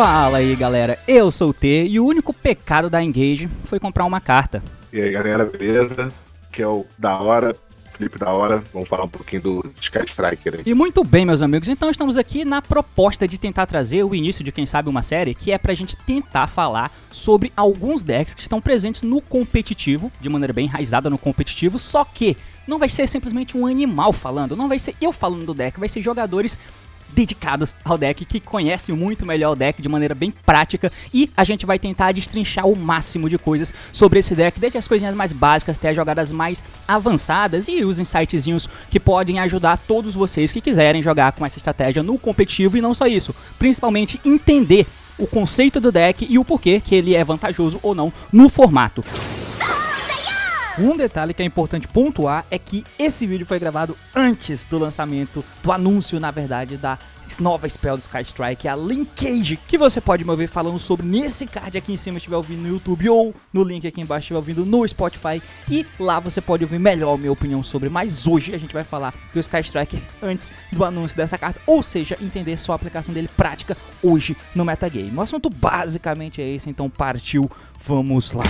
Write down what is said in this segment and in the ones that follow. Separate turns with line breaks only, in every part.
Fala aí galera, eu sou o T e o único pecado da Engage foi comprar uma carta.
E aí galera, beleza? Que é o da hora, Felipe da hora. Vamos falar um pouquinho do Sky Striker aí.
E muito bem, meus amigos, então estamos aqui na proposta de tentar trazer o início de quem sabe uma série, que é pra gente tentar falar sobre alguns decks que estão presentes no competitivo, de maneira bem enraizada no competitivo, só que não vai ser simplesmente um animal falando, não vai ser eu falando do deck, vai ser jogadores dedicados ao deck, que conhecem muito melhor o deck de maneira bem prática e a gente vai tentar destrinchar o máximo de coisas sobre esse deck, desde as coisinhas mais básicas até as jogadas mais avançadas e os insightzinhos que podem ajudar todos vocês que quiserem jogar com essa estratégia no competitivo e não só isso, principalmente entender o conceito do deck e o porquê que ele é vantajoso ou não no formato. Um detalhe que é importante pontuar é que esse vídeo foi gravado antes do lançamento, do anúncio, na verdade, da nova spell do Sky Strike, a Linkage, que você pode me ouvir falando sobre nesse card aqui em cima estiver ouvindo no YouTube ou no link aqui embaixo estiver ouvindo no Spotify e lá você pode ouvir melhor a minha opinião sobre, mas hoje a gente vai falar do Sky Strike antes do anúncio dessa carta, ou seja, entender só a aplicação dele prática hoje no metagame. O assunto basicamente é esse, então partiu, vamos lá.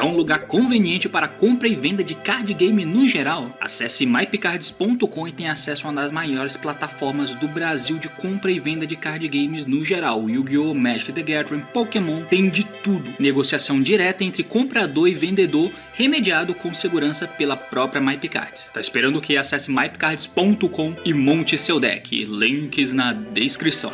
É um lugar conveniente para compra e venda de card game no geral? Acesse mypicards.com e tenha acesso a uma das maiores plataformas do Brasil de compra e venda de card games no geral. Yu-Gi-Oh!, Magic the Gathering, Pokémon, tem de tudo. Negociação direta entre comprador e vendedor, remediado com segurança pela própria MyPicards. Tá esperando que? Acesse mypicards.com e monte seu deck. Links na descrição.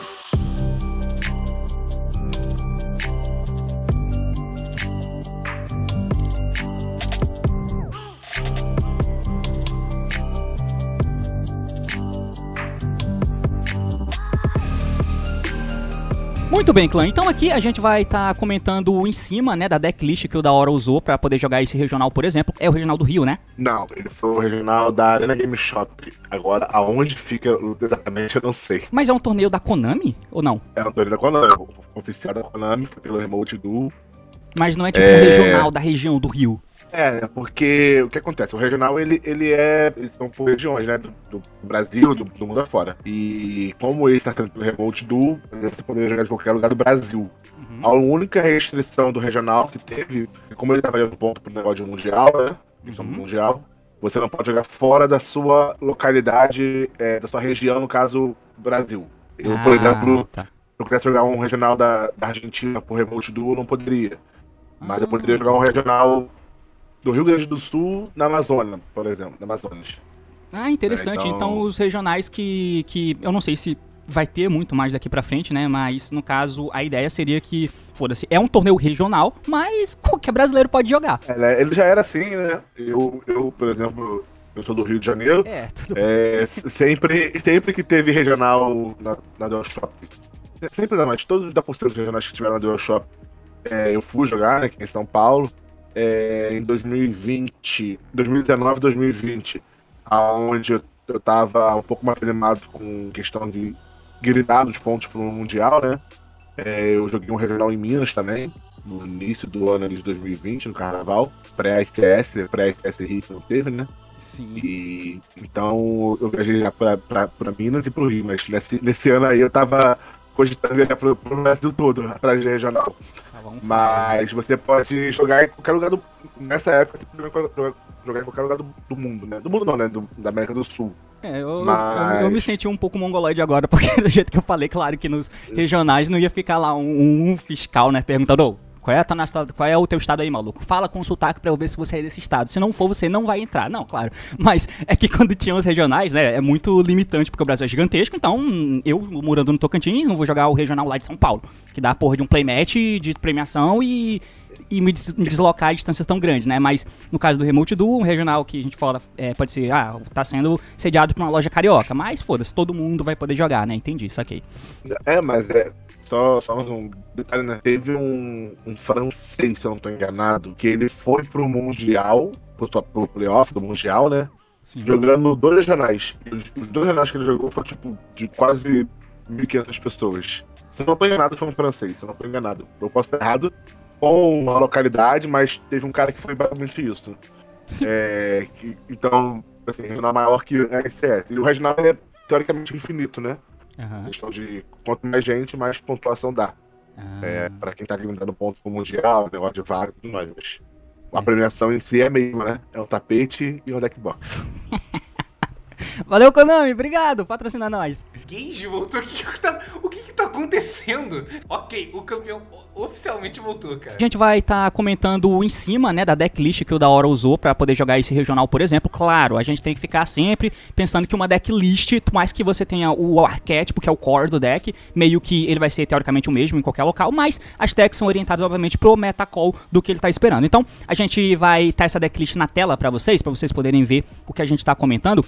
Muito bem, clã. Então aqui a gente vai estar tá comentando em cima, né, da decklist que o da hora usou para poder jogar esse regional, por exemplo. É o regional do Rio, né?
Não, ele foi o regional da Arena Game Shop. Agora, aonde fica exatamente, eu não sei.
Mas é um torneio da Konami ou não?
É um torneio da Konami. O oficial da Konami foi pelo Remote Duel.
Mas não é tipo é... um regional da região do Rio.
É, porque o que acontece? O regional, ele, ele é. Eles são por regiões, né? Do, do Brasil, do, do, mundo afora. E como ele está tendo pelo Remote do, você poderia jogar de qualquer lugar do Brasil. Uhum. A única restrição do regional que teve, como ele estava valendo ponto pro negócio de mundial, né? Uhum. Mundial, você não pode jogar fora da sua localidade, é, da sua região, no caso, Brasil. Eu, ah, por exemplo, tá. eu quisesse jogar um regional da, da Argentina por Remote Duo, não poderia. Mas ah. eu poderia jogar um regional do Rio Grande do Sul na Amazônia, por exemplo, na Amazonas.
Ah, interessante. É, então... então... os regionais que, que eu não sei se vai ter muito mais daqui para frente, né? Mas no caso a ideia seria que, foda-se, é um torneio regional, mas qualquer brasileiro pode jogar.
É, né? Ele já era assim, né? Eu, eu, por exemplo, eu sou do Rio de Janeiro. É, tudo é, sempre, sempre que teve regional na, na Dual Shop, sempre não, mas todos os da dos regionais que tiveram na Dual Shop, é, eu fui jogar, né, aqui em São Paulo é, em 2020, 2019, 2020, aonde eu, eu tava um pouco mais animado com questão de gritar os pontos pro Mundial, né? É, eu joguei um regional em Minas também, no início do ano de 2020, no Carnaval, pré-ICS, pré-ICS Rio não teve, né?
Sim.
E, então eu viajei já pra, pra, pra Minas e pro Rio, mas nesse, nesse ano aí eu tava cogitando viajar pro, pro Brasil todo, atrás de regional. Mas você pode jogar em qualquer lugar do. Nessa época, você pode jogar em qualquer lugar do, do mundo, né? Do mundo não, né? Do, da América do Sul.
É, eu, Mas... eu, eu, me senti um pouco mongoloide agora, porque do jeito que eu falei, claro que nos regionais não ia ficar lá um, um fiscal, né? Perguntando, qual é, qual é o teu estado aí, maluco? Fala com o sotaque pra eu ver se você é desse estado. Se não for, você não vai entrar. Não, claro. Mas é que quando tinha os regionais, né, é muito limitante, porque o Brasil é gigantesco, então eu, morando no Tocantins, não vou jogar o regional lá de São Paulo, que dá a porra de um playmatch de premiação e e me, deslocar a distâncias tão grandes, né? Mas no caso do Remote Duo, um regional que a gente fala, é, pode ser, ah, tá sendo sediado por uma loja carioca, mas foda-se, todo mundo vai poder jogar, né? Entendi, saquei.
É, mas é, só, só um detalhe, né? Teve um, um francês, se eu não tô enganado, que ele foi pro Mundial, pro, pro playoff do Mundial, né? Sim. Jogando dois regionais. Os, os dois regionais que ele jogou foram, tipo, de quase 1.500 pessoas. Se eu não tô enganado, foi um francês, se eu não tô enganado. Eu posso estar errado com a localidade, mas teve um cara que foi basicamente isso. É, que, então, assim, regional maior que a RCS. E o regional é teoricamente infinito, né? Uhum. questão de quanto mais gente, mais pontuação dá. Ah. É, pra quem tá dando ponto pro Mundial, negócio de vaga e tudo mais. Mas a premiação em si é mesmo, né? É um tapete e um deckbox.
Valeu, Konami, obrigado, patrocina nós.
Gage voltou? O que que tá, o que que tá acontecendo? Ok, o campeão oficialmente voltou, cara.
A gente vai estar tá comentando em cima, né, da decklist que o da hora usou para poder jogar esse regional, por exemplo. Claro, a gente tem que ficar sempre pensando que uma decklist, mais que você tenha o arquétipo, que é o core do deck, meio que ele vai ser teoricamente o mesmo em qualquer local, mas as decks são orientadas, obviamente, pro metacall do que ele tá esperando. Então, a gente vai estar tá essa decklist na tela para vocês, para vocês poderem ver o que a gente tá comentando.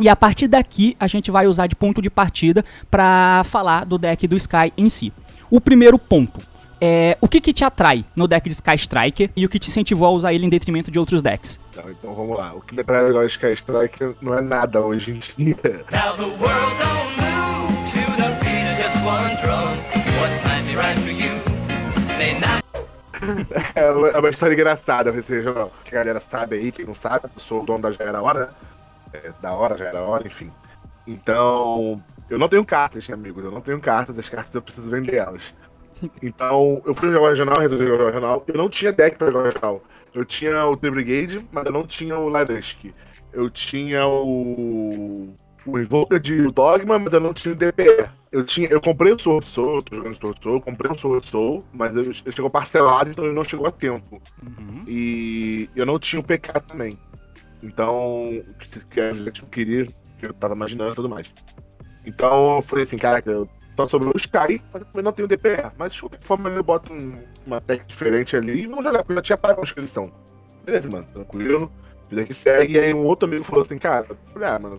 E a partir daqui a gente vai usar de ponto de partida para falar do deck do Sky em si. O primeiro ponto é o que, que te atrai no deck de Sky Striker e o que te incentivou a usar ele em detrimento de outros decks.
Então, então vamos lá. O que me atrai agora de Sky Striker não é nada hoje em dia. Now the world don't move to the beat of just one drum. What might be right for you may not é uma história engraçada, vocês, que a galera sabe aí, quem não sabe, eu sou o dono da Gera Hora, né? É, da hora, já era hora, enfim. Então, eu não tenho cartas, amigos. Eu não tenho cartas, as cartas eu preciso vender elas. Então, eu fui jogar o regional, resolvi jogar o regional. Eu não tinha deck pra jogar o regional. Eu tinha o The Brigade, mas eu não tinha o Laresk. Eu tinha o. O Invoker de Dogma, mas eu não tinha o DPE. Eu, tinha, eu comprei o Sword Soul, eu tô jogando Sword Soul, comprei um Sword Soul, mas ele chegou parcelado, então ele não chegou a tempo. Uhum. E eu não tinha o PK também. Então, que a gente queria, que eu tava imaginando e tudo mais. Então eu falei assim, caraca, eu tô sobre o Sky, mas eu também não tenho DPR. Mas de qualquer forma eu boto um, uma tech diferente ali e vamos jogar, porque eu já tinha pago a inscrição. Beleza, mano, tranquilo. Vida que segue. E aí um outro amigo falou assim, cara, eu falei, ah, mano,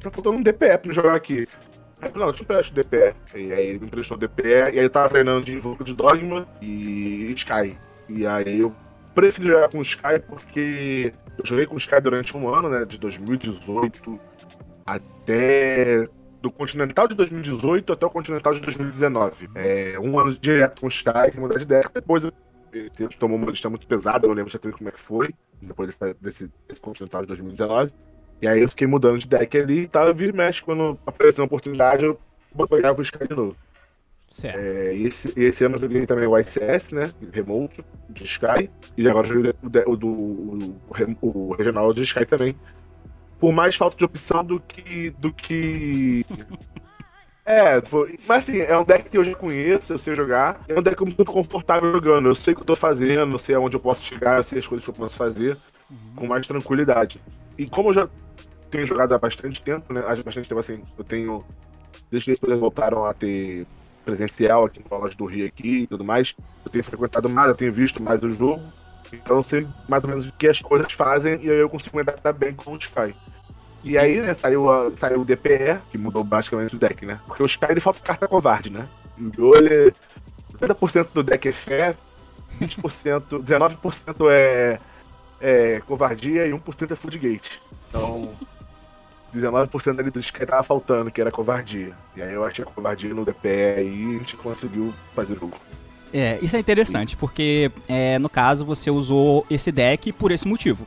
tá faltando um DPE pra jogar aqui. Aí eu falei, não, eu te empresto o DPE. E aí ele me emprestou o DPE, e aí eu tava treinando de Invoco de Dogma e Sky. E aí eu preferi jogar com o Sky porque eu joguei com o Sky durante um ano, né? De 2018 até. Do Continental de 2018 até o Continental de 2019. É, um ano direto com o Sky, sem mudar de deck. Depois eu, eu tomou uma lista muito pesada, eu não lembro exatamente como é que foi. Depois desse, desse, desse Continental de 2019. E aí eu fiquei mudando de deck ali e tal. Eu vi mexe quando apareceu uma oportunidade, eu pegava o Sky de novo. Certo. É, esse, esse ano eu joguei também o ICS, né? Remote de Sky. E agora eu joguei o, do, o, o, o regional de Sky também. Por mais falta de opção do que. do que. É, mas assim, é um deck que eu já conheço, eu sei jogar. É um deck que eu me sinto confortável jogando. Eu sei o que eu tô fazendo, eu sei aonde eu posso chegar, eu sei as coisas que eu posso fazer uhum. com mais tranquilidade. E como eu já tenho jogado há bastante tempo, né? Há bastante tempo assim, eu tenho. Desde que eles voltaram a ter presencial aqui no loja do Rio aqui e tudo mais, eu tenho frequentado mais, eu tenho visto mais o jogo. Então eu sei mais ou menos o que as coisas fazem e aí eu consigo me adaptar bem com o Sky. E aí, né, saiu, a, saiu o DPE, que mudou basicamente o deck, né? Porque o Sky ele falta carta covarde, né? O ele. 80% do deck é fé, 20%, 19% é, é covardia e 1% é foodgate. Então. 19% ali do Sky tava faltando, que era covardia. E aí eu achei a covardia no DPE e a gente conseguiu fazer o jogo.
É, isso é interessante, porque é, no caso você usou esse deck por esse motivo.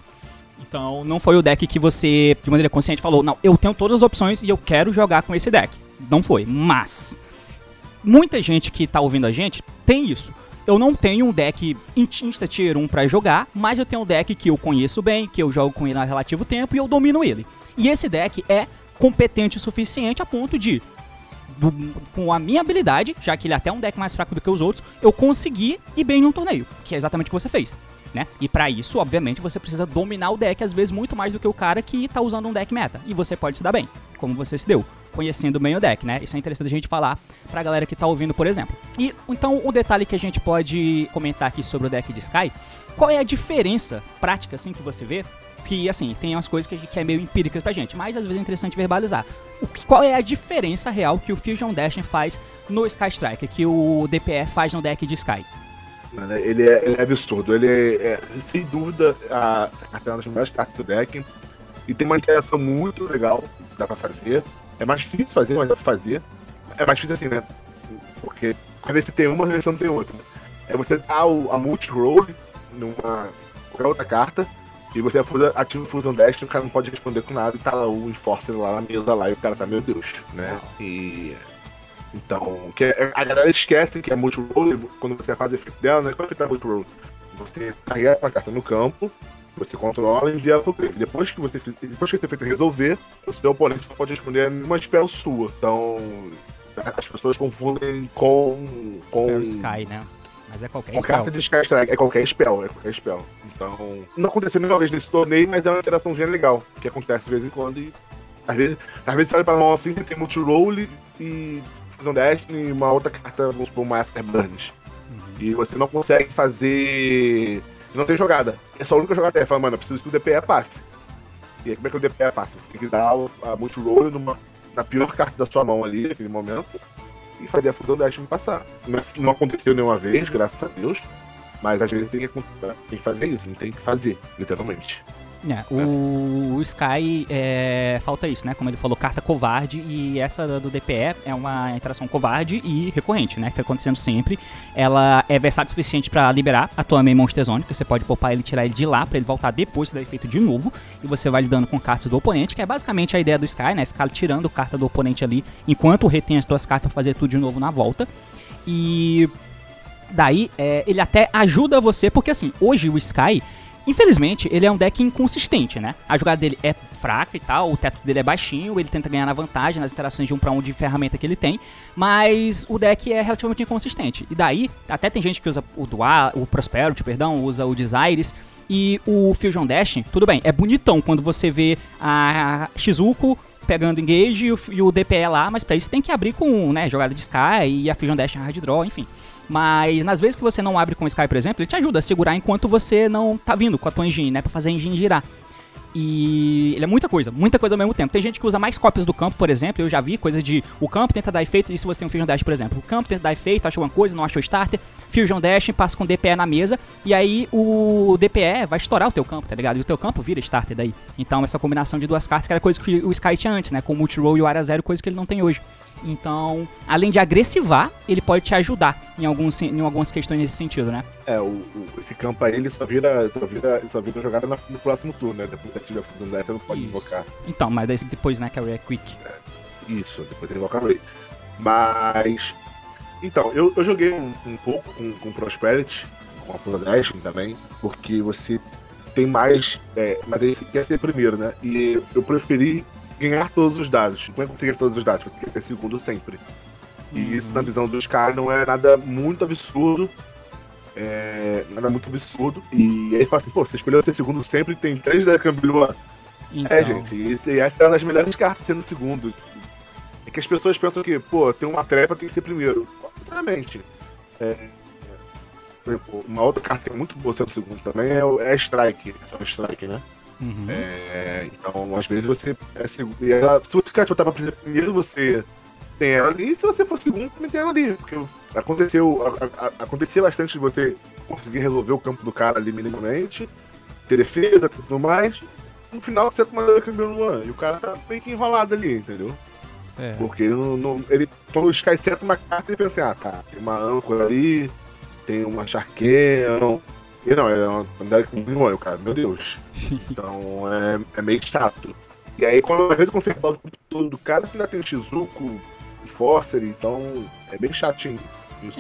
Então não foi o deck que você, de maneira consciente, falou, não, eu tenho todas as opções e eu quero jogar com esse deck. Não foi, mas muita gente que tá ouvindo a gente tem isso. Eu não tenho um deck Insta Tier 1 pra jogar, mas eu tenho um deck que eu conheço bem, que eu jogo com ele há relativo tempo e eu domino ele. E esse deck é competente o suficiente a ponto de, do, com a minha habilidade, já que ele é até um deck mais fraco do que os outros, eu conseguir ir bem num torneio, que é exatamente o que você fez. Né? E para isso, obviamente, você precisa dominar o deck, às vezes muito mais do que o cara que tá usando um deck meta. E você pode se dar bem, como você se deu, conhecendo bem o deck, né? Isso é interessante a gente falar pra galera que tá ouvindo, por exemplo. E então, um detalhe que a gente pode comentar aqui sobre o deck de Sky, qual é a diferença prática assim que você vê que, assim, tem umas coisas que, que é meio empíricas pra gente, mas às vezes é interessante verbalizar. O que, qual é a diferença real que o Fusion Dash faz no Sky Striker, que o DPE faz no deck de Sky?
Mano, ele é, ele é absurdo. Ele é, é, sem dúvida, a, essa carta é uma das melhores cartas do deck. E tem uma interação muito legal dá pra fazer. É mais difícil fazer, mas dá pra fazer. É mais difícil assim, né? Porque às vezes você tem uma, às vezes não tem outra. É você dá o, a multi-roll numa qualquer outra carta, e você ativa o Fusion Dash e o cara não pode responder com nada, e tá lá o Enforcer lá na mesa lá, e o cara tá, meu Deus, né? E. Então, que é- a galera esquece que é multi-roll, quando você faz o efeito dela, não é quando você tá multi-roll. Você carrega uma carta no campo, você controla e envia pro grave. Depois que você depois que esse efeito resolver, o seu oponente não pode responder a nenhuma spell sua. Então, as pessoas confundem com. com
Spell Sky, né? Mas é qualquer
com
spell.
carta de Sky Strike, é qualquer spell, é qualquer spell. Então, não aconteceu nenhuma vez nesse torneio, mas é uma interaçãozinha legal, que acontece de vez em quando e às vezes, às vezes você olha pra mão assim, tem multi-roll e- Fusion Dash e uma outra carta, vamos supor, uma Afterburns. E você não consegue fazer. Não tem jogada. É a única jogada é, fala, mano, eu preciso que o DPE passe. E aí como é que o DPE passa? Você tem que dar a multi-roll numa- na pior carta da sua mão ali, naquele momento, e fazer a Fusion Dash me passar. Mas não aconteceu nenhuma vez, graças a Deus. Mas às vezes tem que, tem que fazer isso, não tem que fazer, literalmente.
É, o, o Sky é, falta isso, né? Como ele falou, carta covarde e essa do DPE é uma interação covarde e recorrente, né? Foi acontecendo sempre. Ela é versátil o suficiente pra liberar a tua main Monster Zone, que você pode poupar ele tirar ele de lá pra ele voltar depois do efeito de novo. E você vai lidando com cartas do oponente, que é basicamente a ideia do Sky, né? Ficar tirando carta do oponente ali enquanto retém as tuas cartas pra fazer tudo de novo na volta. E daí é, ele até ajuda você, porque assim, hoje o Sky, infelizmente, ele é um deck inconsistente, né? A jogada dele é fraca e tal, o teto dele é baixinho, ele tenta ganhar na vantagem nas interações de um pra um de ferramenta que ele tem, mas o deck é relativamente inconsistente. E daí, até tem gente que usa o Dual, o Prosperity, perdão, usa o Desires, e o Fusion Dash, tudo bem, é bonitão quando você vê a Shizuko pegando engage e o, DPE lá, mas pra isso você tem que abrir com, né, jogada de Sky e a Fusion Dash hard draw, enfim. Mas nas vezes que você não abre com Sky, por exemplo, ele te ajuda a segurar enquanto você não tá vindo com a tua engine, né, pra fazer a engine girar. E ele é muita coisa, muita coisa ao mesmo tempo. Tem gente que usa mais cópias do campo, por exemplo. Eu já vi coisa de o campo tenta dar efeito, isso você tem um Fusion Dash, por exemplo. O campo tenta dar efeito, acha alguma coisa, não achou starter. Fusion Dash, passa com DPE na mesa. E aí o DPE vai estourar o teu campo, tá ligado? E o teu campo vira starter daí. Então essa combinação de duas cartas, que era coisa que o Sky tinha antes, né? Com o Multi-Roll e o Área Zero, coisa que ele não tem hoje. Então, além de agressivar, ele pode te ajudar em, alguns, em algumas questões nesse sentido, né?
É, o, o- esse campo aí ele só vira, só vira, só vira jogada na- no próximo turno, né? Depois que você ativa a fusão dessa, você não pode
Isso.
invocar.
Então, mas daí depois, né, que é Quick.
Isso, depois você invoca Ray. Mas. Então, eu, eu joguei um, um pouco com, com Prosperity, com a Full Dashing também, porque você tem mais. É, mas aí você quer ser primeiro, né? E eu preferi ganhar todos os dados. Como é ganha todos os dados? Você quer ser segundo sempre. E isso, na visão dos caras, não é nada muito absurdo. É, nada muito absurdo. E aí fala assim, pô, você escolheu ser segundo sempre tem três da Cambilua.
Então,
É, gente, e esse- e essa é uma das melhores cartas sendo segundo. É que as pessoas pensam que, pô, tem uma trepa, tem que ser primeiro. Sinceramente. É, uma outra carta que é muito boa sendo segundo também é, é Strike. É o Strike, né?
Uhum.
É, então, às vezes você é segundo. E ela, se o Pikachu tava primeiro, você tem ela ali. E se você for segundo, também tem ela ali. Porque aconteceu, a- a- acontecia bastante de você conseguir resolver o campo do cara ali minimamente, ter defesa e tudo mais. No final você toma o campeão no. E o cara tá meio que enrolado ali, entendeu?
Certo.
Porque ele não. não- ele, o Sky seta uma carta, ele pensa assim, ah tá, tem uma âncora ali, tem uma charqueia. E não, é uma Derek One, o cara, meu Deus. Então é, é meio chato. E aí, quando às vezes quando você resolve o campo todo do cara, você ainda tem o Shizuko, o Forcer, então é bem chatinho.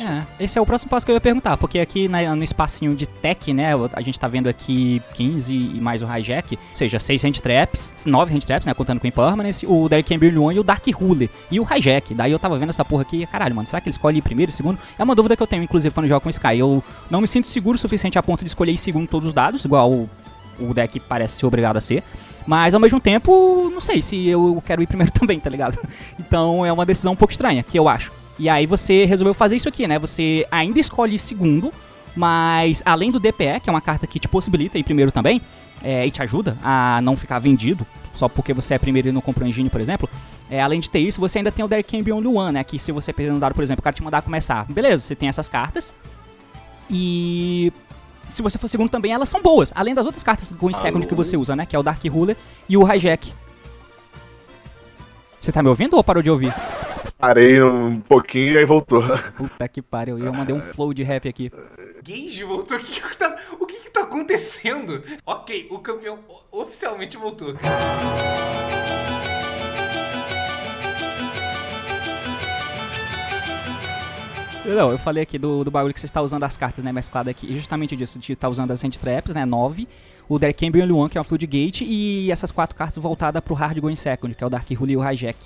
É, esse é o próximo passo que eu ia perguntar, porque aqui na- no espacinho de tech, né, a gente tá vendo aqui 15 e mais o hijack, ou seja, 6 hand traps, 9 hand traps, né, contando com o Impermanence, o Derek Camber One e o Dark Ruler, e o hijack. Daí eu tava vendo essa porra aqui caralho, mano, será que ele escolhe primeiro segundo? É uma dúvida que eu tenho, inclusive, quando eu jogo com o Sky. Eu não me sinto seguro o suficiente a ponto de escolher em segundo todos os dados, igual o, o deck parece ser obrigado a ser. Mas ao mesmo tempo, não sei se eu quero ir primeiro também, tá ligado? Então é uma decisão um pouco estranha, que eu acho. E aí você resolveu fazer isso aqui, né? Você ainda escolhe segundo, mas além do DPE, que é uma carta que te possibilita ir primeiro também, é, e te ajuda a não ficar vendido, só porque você é primeiro e não comprou engine, por exemplo. É, além de ter isso, você ainda tem o Derek Cambion Luan, né? Que se você perder no dado, por exemplo, o cara te mandar começar. Beleza, você tem essas cartas. E se você for segundo também, elas são boas. Além das outras cartas Going Second que você usa, né? Que é o Dark Ruler e o Hijack. Você tá me ouvindo ou parou de ouvir?
Parei um pouquinho e aí voltou.
Puta que pariu. Eu mandei um flow de rap aqui.
Gage voltou? O que que tá, o que que tá acontecendo? Ok, o campeão oficialmente voltou, cara.
Não, eu falei aqui do, do bagulho que você está usando as cartas, né, mesclado aqui. E justamente disso, de estar usando as Hand Traps, né, 9. O e o Luan, que é o Floodgate. E essas quatro cartas voltadas pro Hard Going Second, que é o Dark Rule e o Hijack.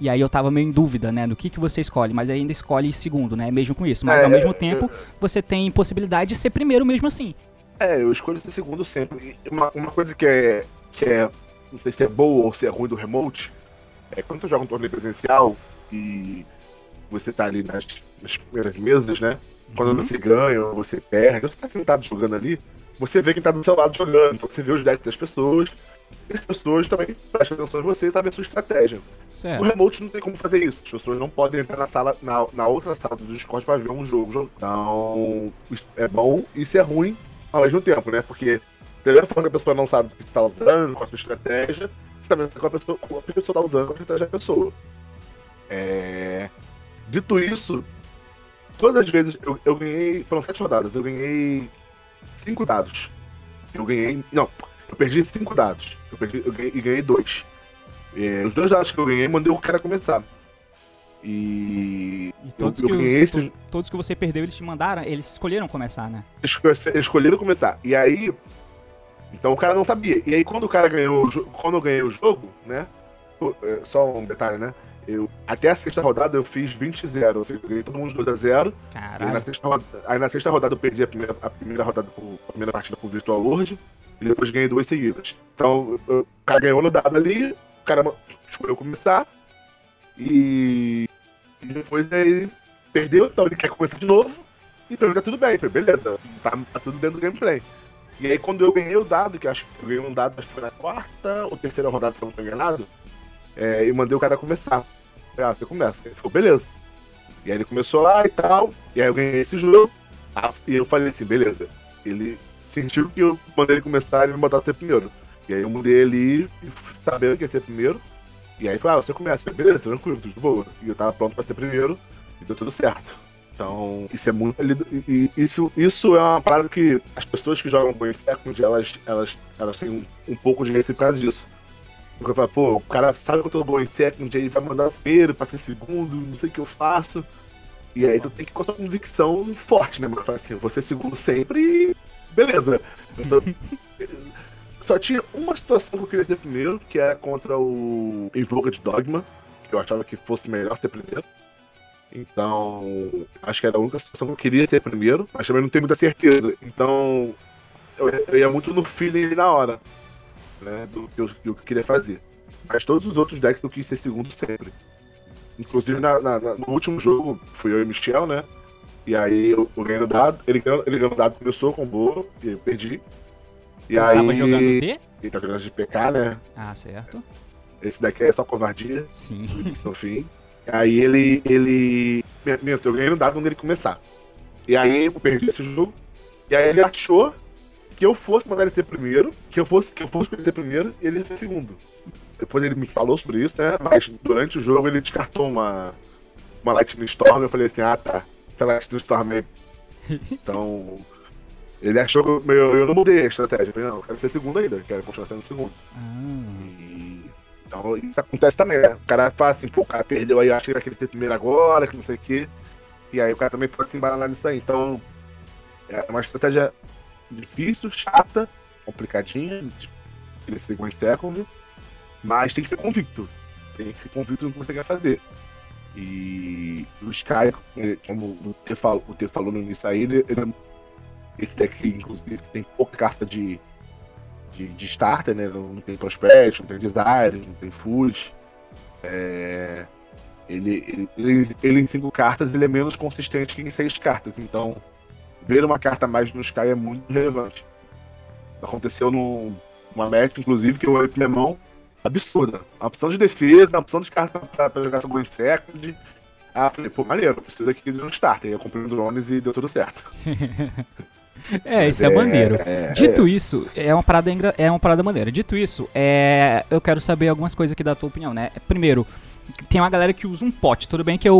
E aí eu tava meio em dúvida, né, no que, que você escolhe. Mas ainda escolhe segundo, né, mesmo com isso. Mas
É,
ao mesmo tempo, você tem possibilidade de ser primeiro mesmo assim.
É, eu escolho ser segundo sempre. Uma, uma coisa que é, que é. Não sei se é boa ou se é ruim do remote. É quando você joga um torneio presencial e você tá ali nas, nas primeiras mesas, né? Quando
Uhum.
você ganha ou você perde, ou você tá sentado jogando ali, você vê quem tá do seu lado jogando. Então você vê os decks das pessoas. E as pessoas também prestam atenção em você e sabem a sua estratégia. O
Certo.
remote não tem como fazer isso. As pessoas não podem entrar na sala, na, na outra sala do Discord pra ver um jogo. Então, é bom e isso é ruim ao mesmo tempo, né? Porque da mesma forma que a pessoa não sabe o que você tá usando, qual a sua estratégia, você também sabe qual a pessoa, qual a pessoa tá usando, qual a estratégia da pessoa. É... Dito isso, todas as vezes eu, eu ganhei. Foram sete rodadas, eu ganhei cinco dados. Eu ganhei. Não, eu perdi cinco dados. Eu perdi, eu ganhei, e ganhei dois. É, os dois dados que eu ganhei, mandei o cara começar. E.
E todos,
eu, eu
que os-
esses.
todos que você perdeu, eles te mandaram, eles escolheram começar, né?
esco- escolheram começar. E aí. Então o cara não sabia. E aí quando o cara ganhou Quando eu ganhei o jogo, né? é, Só um detalhe, né? Eu, até a sexta rodada eu fiz 20-0. Ou seja, eu ganhei todo mundo de 2x0. E aí na,
Caralho.
sexta roda- aí na sexta rodada eu perdi a primeira, a primeira rodada por, a primeira partida com o Virtual World. E depois ganhei duas seguidas. Então o cara ganhou no dado ali, o cara escolheu começar. E, e depois ele perdeu, então ele quer começar de novo. E pra mim tá tudo bem. Falei, beleza, tá, tá tudo dentro do gameplay. E aí quando eu ganhei o dado, que acho que eu ganhei um dado, acho que foi na quarta ou terceira rodada, se eu não tô enganado, é, mandei o cara começar. Falei, ah, você começa. Ele falou, beleza. E aí ele começou lá e tal, e aí eu ganhei esse jogo. Ah, E eu falei assim, beleza. Ele sentiu que eu mandei ele começar, ele me botar ser primeiro. E aí eu mudei ele, sabendo que ia ser primeiro. E aí ele falou, ah, você começa. Beleza, tranquilo, tudo de boa. E eu tava pronto pra ser primeiro, e deu tudo certo. Então, isso é muito. isso, isso é uma parada que as pessoas que jogam Game Second, elas, elas, elas têm um, um pouco de receio por causa disso. Porque eu falo, pô, o cara sabe que eu tô bom em second, aí vai mandar primeiro pra ser segundo, não sei o que eu faço. E aí tu tem que com a sua convicção forte, né, mano? Assim, eu vou ser segundo sempre e beleza. Só, só tinha uma situação que eu queria ser primeiro, que era contra o Invoked Dogma, que eu achava que fosse melhor ser primeiro. Então, acho que era a única situação que eu queria ser primeiro, mas também não tenho muita certeza. Então, eu, eu ia muito no feeling na hora, né, do, que eu- do que eu queria fazer. Mas todos os outros decks eu quis ser segundo sempre. Inclusive na- na- no último jogo, fui eu e Michel, né? E aí eu, eu ganhei no dado, ele ganhou, ele ganhou no dado, começou com o Bolo, e eu perdi. E aí.
Tava jogando quê?
Ele tá jogando de PK, né?
Ah, certo.
Esse daqui é só covardia,
Sim.
no fim. Aí ele. ele. Minto, eu ganhei no dado quando ele começar. E aí eu perdi esse jogo. E aí ele achou que eu fosse mandar ele ser primeiro, que eu fosse, que eu fosse ser primeiro e ele ia ser segundo. Depois ele me falou sobre isso, né? Mas durante o jogo ele descartou uma, uma Lightning Storm. Eu falei assim: ah tá, essa Lightning Storm. Então. Ele achou que eu, eu, eu não mudei a estratégia. Eu falei, não, eu quero ser segundo ainda, quero continuar sendo segundo.
Ah,
E, então isso acontece também, né? O cara fala assim, pô, o cara perdeu aí, acho que ele vai querer ser primeiro agora, que não sei o quê. E aí o cara também pode se embaralar nisso aí. Então, é uma estratégia difícil, chata, complicadinha, ser one second, mas tem que ser convicto. Tem que ser convicto no que você quer fazer. E o Sky, eh, como o T falou, falou no início aí, ele, ele é- esse deck, inclusive, que tem pouca carta de, de, de starter, né? Não, tem Prosperity, não tem Desire, não tem Fuse. É, ele, ele, ele, em cinco cartas ele é menos consistente que em seis cartas. Então, ver uma carta mais no Sky é muito relevante. Aconteceu num- numa match, inclusive, que eu olhei pra mão absurda. A opção de defesa, a opção de carta pra, pra jogar sobre o second. Ah, falei, pô, maneiro, preciso aqui de um starter. Eu comprei um drones e deu tudo certo.
É, isso é,
é-
maneiro.
é-
Dito isso, é uma parada engra- é uma parada maneira. Dito isso, é, eu quero saber algumas coisas aqui da tua opinião, né? Primeiro, tem uma galera que usa um pote. Tudo bem que o,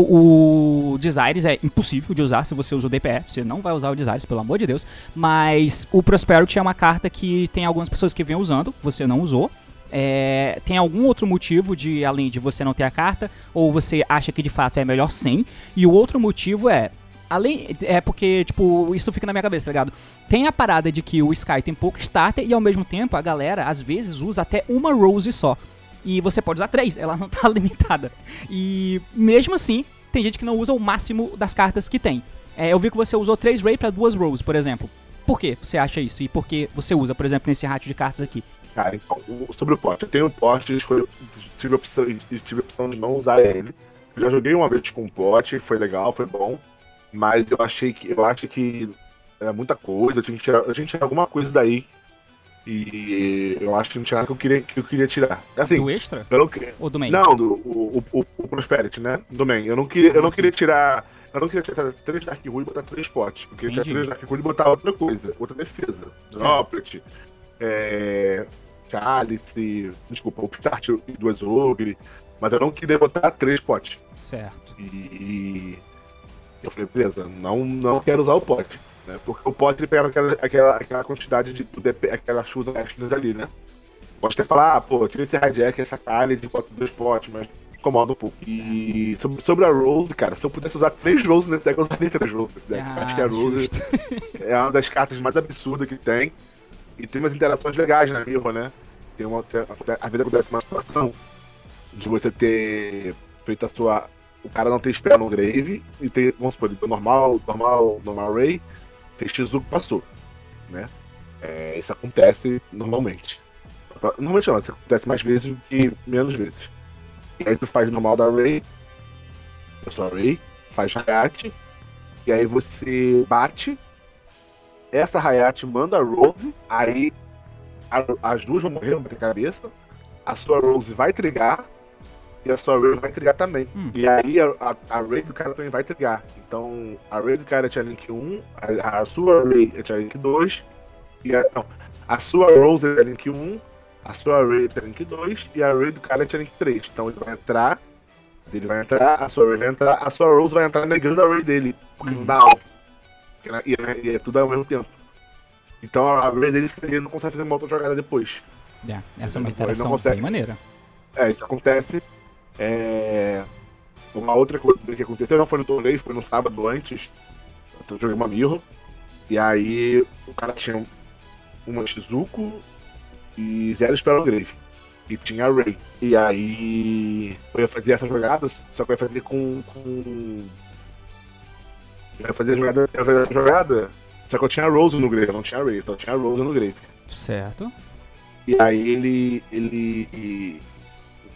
o Desires é impossível de usar se você usa o DPE. Você não vai usar o Desires, pelo amor de Deus. Mas o Prosperity é uma carta que tem algumas pessoas que vêm usando, você não usou. É, tem algum outro motivo de além de você não ter a carta ou você acha que de fato é melhor sem? E o outro motivo é além é porque tipo isso fica na minha cabeça, tá ligado? Tem a parada de que o Sky tem pouco starter e ao mesmo tempo a galera às vezes usa até uma Rose só. E você pode usar três, ela não tá limitada. E mesmo assim, tem gente que não usa o máximo das cartas que tem. É, eu vi que você usou três Ray pra duas Rose, por exemplo. Por que você acha isso? E por que você usa, por exemplo, nesse ratio de cartas aqui?
Cara, então, sobre o poste, eu tenho um poste, escolhi, tive, a opção, e tive a opção de não usar ele. Eu já joguei uma vez com um pote, foi legal, foi bom. Mas eu achei que eu acho que era muita coisa, eu tinha que tirar, eu tinha que tirar alguma coisa daí. E eu acho que não tinha nada que eu queria, que eu queria tirar. Assim,
do extra?
pelo que.
Ou do main?
Não, do, o, o, o, Prosperity, né? Do main. Eu não queria, eu não queria tirar. Eu não queria tirar três Dark Rule e botar três potes. Eu queria
Entendi.
tirar três Dark Rule e botar outra coisa, outra defesa. Droplet, é. Chalice, desculpa, o Start e duas Ogre. Mas eu não queria botar três potes.
Certo.
E. Eu falei, beleza, não, não quero usar o pote. Né? Porque o pote ele pega aquela, aquela, aquela quantidade de. do DP aquela chuva extras ali, né? Pode até falar, ah, pô, tira esse hijack, essa calha de bota dois potes, mas incomoda um pouco. E sobre, sobre a Rose, cara, se eu pudesse usar três Roses nesse deck, eu usaria três Roses nesse deck.
Ah,
Acho que a Rose
justo.
é uma das cartas mais absurdas que tem. E tem umas interações legais na Mirror, né? Tem uma, às vezes acontece uma situação de você ter feito a sua. O cara não ter spell no grave e ter, vamos supor, ele normal, normal, normal Ray, fez Shizuku passou. Né? É, isso acontece normalmente. Normalmente não, isso acontece mais vezes do que menos vezes. E aí tu faz normal da Ray, da sua Ray, faz Hayate, e aí você bate essa Hayate manda a Rose, aí a- as duas vão morrer, vão bater cabeça. A sua Rose vai trigar e a sua Ray vai trigar também.
Hum.
E aí a, a, a Ray do cara também vai trigar. Então a Ray do cara é Tia Link 1, a, a sua Ray é Tia Link 2, e a, não, a sua Rose é Tia Link 1, a sua Ray é Tia Link 2 e a Ray do cara é Tia Link 3. Então ele vai entrar, ele vai entrar, a sua Ray vai entrar, a sua Rose vai entrar negando a Ray dele, não dá E, é- e é tudo ao mesmo tempo. Então a Ray dele fica- ele não consegue fazer uma outra jogada depois.
É, essa é uma interação
consegue.
bem maneira.
É, isso acontece. É... Uma outra coisa que aconteceu não foi no torneio, foi no sábado antes. Eu joguei uma mirror. E aí o cara tinha uma Shizuko e zero Spell Grave. E tinha a Ray. E aí eu ia fazer essas jogadas, só que eu ia fazer com. com... Eu ia fazer a jogada. Eu a jogada. Só que eu tinha a Rose no Grave, não tinha a Ray, então eu tinha a Rose no Grave.
Certo.
E aí ele. ele.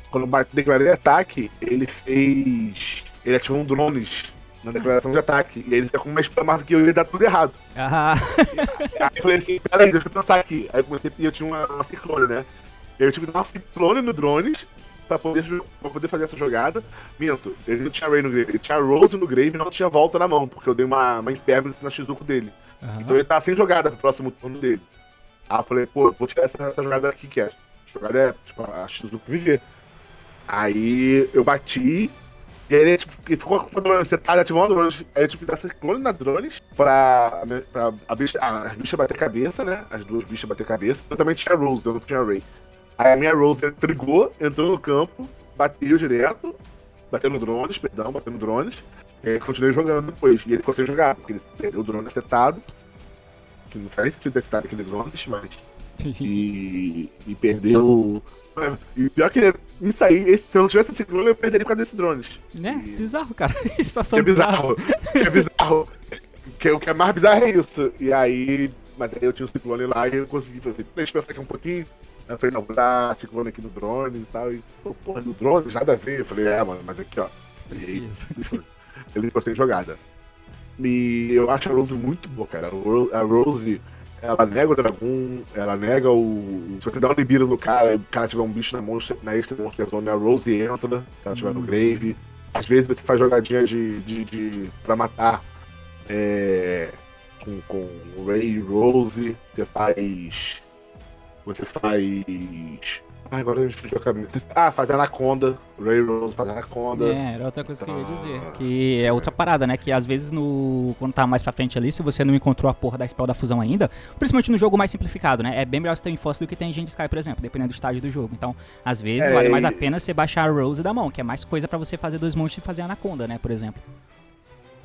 Quando eu declarei ataque, ele fez. Ele ativou um drones na declaração de ataque. E ele com uma spam mais do que eu ia dar tudo errado.
Ah,
Aí eu falei assim, peraí, deixa eu pensar aqui. Aí eu comecei e eu tinha uma, uma ciclone, né? Eu tive que dar uma ciclone no drones pra poder, pra poder fazer essa jogada. Minto, ele não tinha Ray no Grave, ele tinha Rose no Grave e não tinha volta na mão, porque eu dei uma, uma impermanence na Shizuko dele.
aham.
Então ele tá sem jogada pro próximo turno dele. Aí eu falei, pô, vou tirar essa, essa jogada aqui que é. A jogada é, tipo, a Shizuku viver. Aí eu bati. E aí ele tipo, ficou com o drone, você tá ativando drones. Aí eu tive que dar ciclone na drones pra, pra a bicha, ah, as bichas bater cabeça, né? As duas bichas bater cabeça. Eu também tinha Rose, eu não tinha Ray. Aí a minha Rose trigou, entrou no campo, bateu direto, bateu no drones, perdão, bateu no drones. E aí continuei jogando depois. E ele ficou sem jogar, porque ele perdeu o drone acertado. Que não faz sentido ter citado aquele drone, mas. E, e perdeu. E pior que me sair, esse, se eu não tivesse esse drone, eu perderia por causa desses drones.
Né?
E-
Bizarro, cara. Que
Que
situação
é
bizarra.
bizarro. Que é bizarro. Que, o que é mais bizarro é isso. E aí. Mas aí eu tinha o ciclone lá e eu consegui fazer. Deixa eu pensar aqui um pouquinho. Eu falei, não, vou dar ciclone aqui no drone e tal. E, pô, porra, no drone, nada a ver. Eu falei, é, mano, mas aqui, ó. Aí, ele ficou sem jogada. E eu acho a Rose muito boa, cara. A Ro- A Rose, ela nega o dragão, ela nega o. Se você dá um libiro no cara, o cara tiver um bicho na monstro, na extra monster zone, a Rose entra, se ela tiver no grave. Às vezes você faz jogadinha de. de, de pra matar. É, com, com Ray Rose, você faz. Você faz. Ah, agora a gente fugiu a cabeça. Ah, faz Anaconda. Ray Rose faz Anaconda.
É, era outra coisa que eu ia dizer.
Ah.
Que é outra parada, né? Que às vezes no. Quando tá mais pra frente ali, se você não encontrou a porra da spell da fusão ainda, principalmente no jogo mais simplificado, né? É bem melhor você ter Enforce do que ter Engine Sky, por exemplo, dependendo do estágio do jogo. Então, às vezes,
É,
vale mais a pena você baixar a Rose da mão, que é mais coisa pra você fazer dois monstros e fazer Anaconda, né? Por exemplo.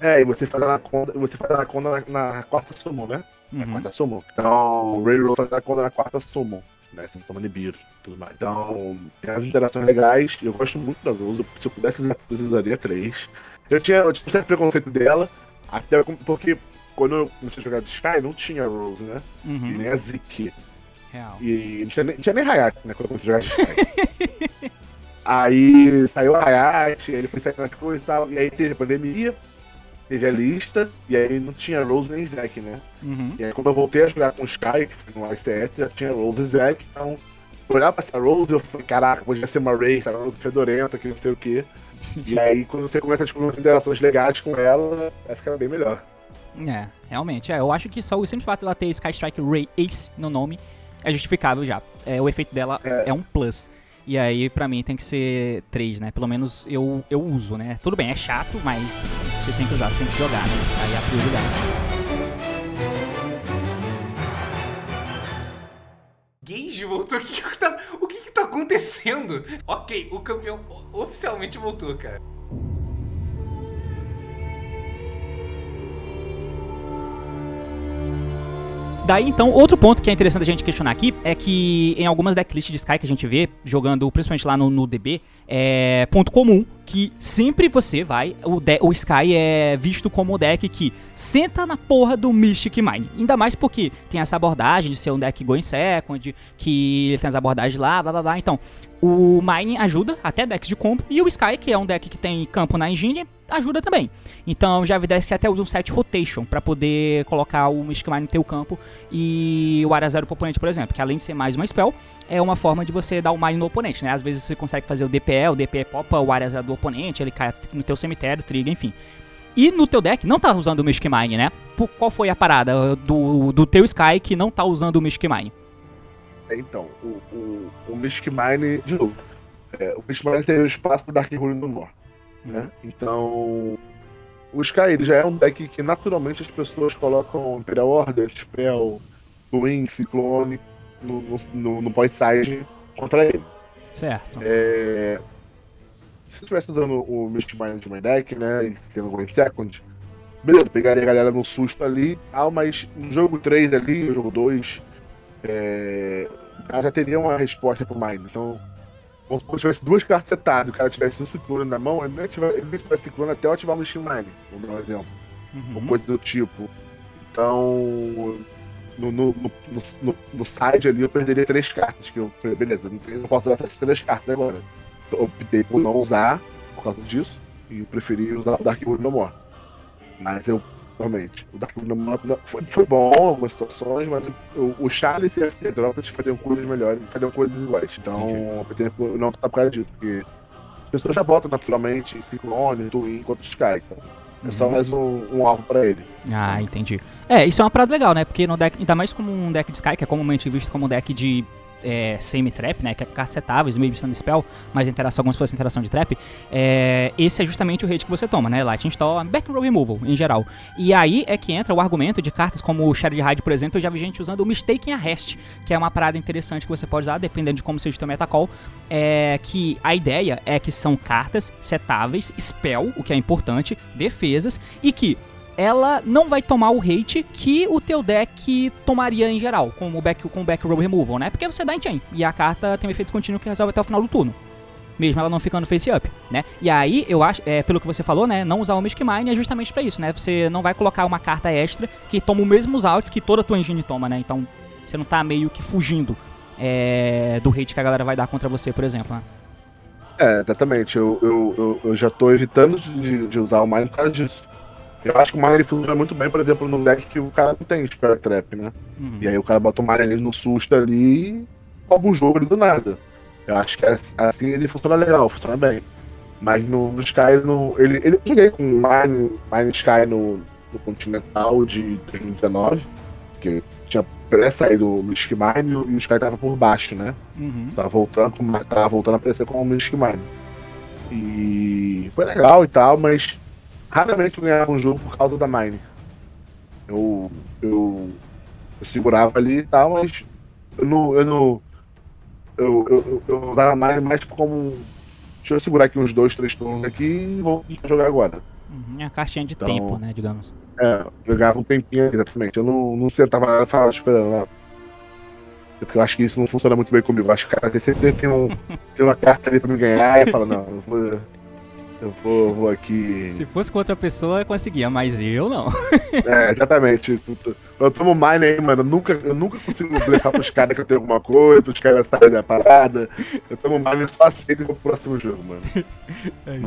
É, e você faz Anaconda, você faz Anaconda na, na quarta summon, né?
Uhum.
quarta summon. Então, o Ray Rose faz Anaconda na quarta summon. Né? Você toma Nibiru e tudo mais. Então, tem as interações legais. Eu gosto muito da Rose. Se eu pudesse usar três, eu usaria três. Eu tinha, eu tinha um certo preconceito dela. Até porque quando eu comecei a jogar de Sky, não tinha Rose, né? E
Uhum.
nem a Zeke.
Real.
E não tinha não tinha nem Hayat, né? Quando eu comecei a jogar de Sky. aí saiu a Hayat, aí ele foi saindo as coisas e tal. E aí teve a pandemia, teve a lista, e aí não tinha Rose nem Zack, né?
Uhum.
E aí quando eu voltei a jogar com o Sky, que foi no ICS, já tinha Rose e Zack, então. Eu olhava pra essa Rose eu falei, caraca, podia ser uma Ray, essa Rose fedorenta, que não sei o quê. E aí, quando você começa a descobrir umas interações legais com ela, vai ficar bem melhor.
É, realmente. É, eu acho que só o simples fato dela ter Sky Strike Ray Ace no nome é justificável já. É, o efeito dela é.
É.
um plus. E aí, pra mim, tem que ser 3, né? Pelo menos eu, eu uso, né? Tudo bem, é chato, mas você tem que usar, você tem que jogar, né? Sky é a prioridade.
Gage voltou? O que que tá, o que que tá acontecendo? Ok, o campeão oficialmente voltou, cara.
Daí, então, outro ponto que é interessante a gente questionar aqui é que em algumas decklists de Sky que a gente vê, jogando principalmente lá no, no DB, é ponto comum que sempre você vai, o, de- o Sky é visto como o deck que senta na porra do Mystic Mine. Ainda mais porque tem essa abordagem de ser um deck going second, que tem as abordagens lá, blá blá blá. Então, o Mine ajuda, até decks de compra, e o Sky, que é um deck que tem campo na engine, ajuda também. Então já vi decks que até usam set rotation pra poder colocar o Mystic Mine no teu campo e o área zero pro oponente, por exemplo, que além de ser mais uma spell, é uma forma de você dar o mine no oponente, né? Às vezes você consegue fazer o DPE, o DPE popa o área zero do oponente, ele cai no teu cemitério, triga, enfim. E no teu deck não tá usando o Mystic Mine, né? Por- Qual foi a parada do, do teu Sky que não tá usando o Mystic Mine?
Então, o, o, o Mystic Mine, de novo, é, o Mystic Mine tem o espaço do Dark Rune no Nor, né? Então, o Sky ele já é um deck que naturalmente as pessoas colocam Imperial Order, Spell, Twin, Ciclone no, no, no, no point side contra ele.
Certo.
É, se eu estivesse usando o Mystic Mine de my deck, né, e sendo Going Second, beleza, pegaria a galera no susto ali tal, mas no jogo 3 ali, no jogo 2, é, o cara já teria uma resposta pro Mine. Então, vamos supor que tivesse duas cartas setadas, o cara tivesse um ciclone na mão, ele não ele ativar ciclone até eu ativar o Mystic Mine, vamos dar um exemplo ou
Uhum.
coisa do tipo. Então, no, no, no, no, no side ali eu perderia três cartas, que eu, beleza, não, tenho- não posso usar essas três cartas agora. Eu optei por não usar por causa disso, e eu preferi usar o Dark Wood No More. Mas eu, realmente, o Dark não- foi, foi bom em algumas situações, mas o, o Charles e a FT Droplets faziam coisas melhores, faziam coisas iguais. Então, por não optar por causa disso, porque as pessoas já botam naturalmente Ciclone, Twin contra o Sky. Então, é só
Uhum.
mais um, um alvo pra ele.
Ah, entendi. É, isso é uma parada legal, né? Porque no deck, ainda mais como um deck de Sky, que é comumente visto como um deck de é, semi-trap, né? Que é setáveis, meio de stand spell, mas interação como se fosse interação de trap. É, esse é justamente o hate que você toma, né? Lightning Storm, back row removal, em geral. E aí é que entra o argumento de cartas como o Shared Hide, por exemplo, eu já vi gente usando o Mistaken Arrest, que é uma parada interessante que você pode usar, dependendo de como seja o teu metacall. É que a ideia é que são cartas setáveis, spell, o que é importante, defesas, e que ela não vai tomar o hate que o teu deck tomaria em geral, com o back, com o back row removal, né? Porque você dá em e a carta tem um efeito contínuo que resolve até o final do turno. Mesmo ela não ficando face up, né? E aí, eu acho, é, pelo que você falou, né? Não usar o Mystic Mine é justamente pra isso, né? Você não vai colocar uma carta extra que toma os mesmos outs que toda a tua engine toma, né? Então, você não tá meio que fugindo é, do hate que a galera vai dar contra você, por exemplo, né?
É, exatamente. Eu, eu, eu, eu já tô evitando de, de usar o Mine por causa disso. Eu acho que o Mine ele funciona muito bem, por exemplo, no deck que o cara não tem Spell Trap, né?
Uhum.
E aí o cara bota o Mine ali no susto ali e rouba um jogo ali do nada. Eu acho que assim ele funciona legal, funciona bem. Mas no, no Sky, no, ele, ele eu joguei com o Mine, Mine Sky no, no Continental de 2019, que tinha pré-saído o Mystic Mine e os caras estavam por baixo, né?
Uhum.
Tava voltando, tava voltando a aparecer como o Mystic Mine. E foi legal e tal, mas raramente eu ganhava um jogo por causa da Mine. Eu, eu, eu segurava ali e tal, mas eu não. Eu, não, eu, eu, eu, usava a Mine mais como. Deixa eu segurar aqui uns dois, três turnos aqui e vou jogar agora.
Uhum. É a caixinha de
Então-
tempo, né, digamos.
É, jogava um tempinho, exatamente. Eu não, não sentava lá e falava esperando lá. É Porque eu acho que isso não funciona muito bem comigo. Eu acho que o cara tem- sempre tem, um, tem uma carta ali pra me ganhar e eu falo, não, eu vou. Eu vou, eu vou aqui.
Se fosse com outra pessoa, eu conseguia, mas eu não.
É, exatamente. Eu- Eu tomo mine aí, mano. Eu nunca, eu nunca consigo blefar pros caras que eu tenho alguma coisa, pros caras saírem da parada. Eu tomo mine e só aceito e vou pro próximo jogo, mano.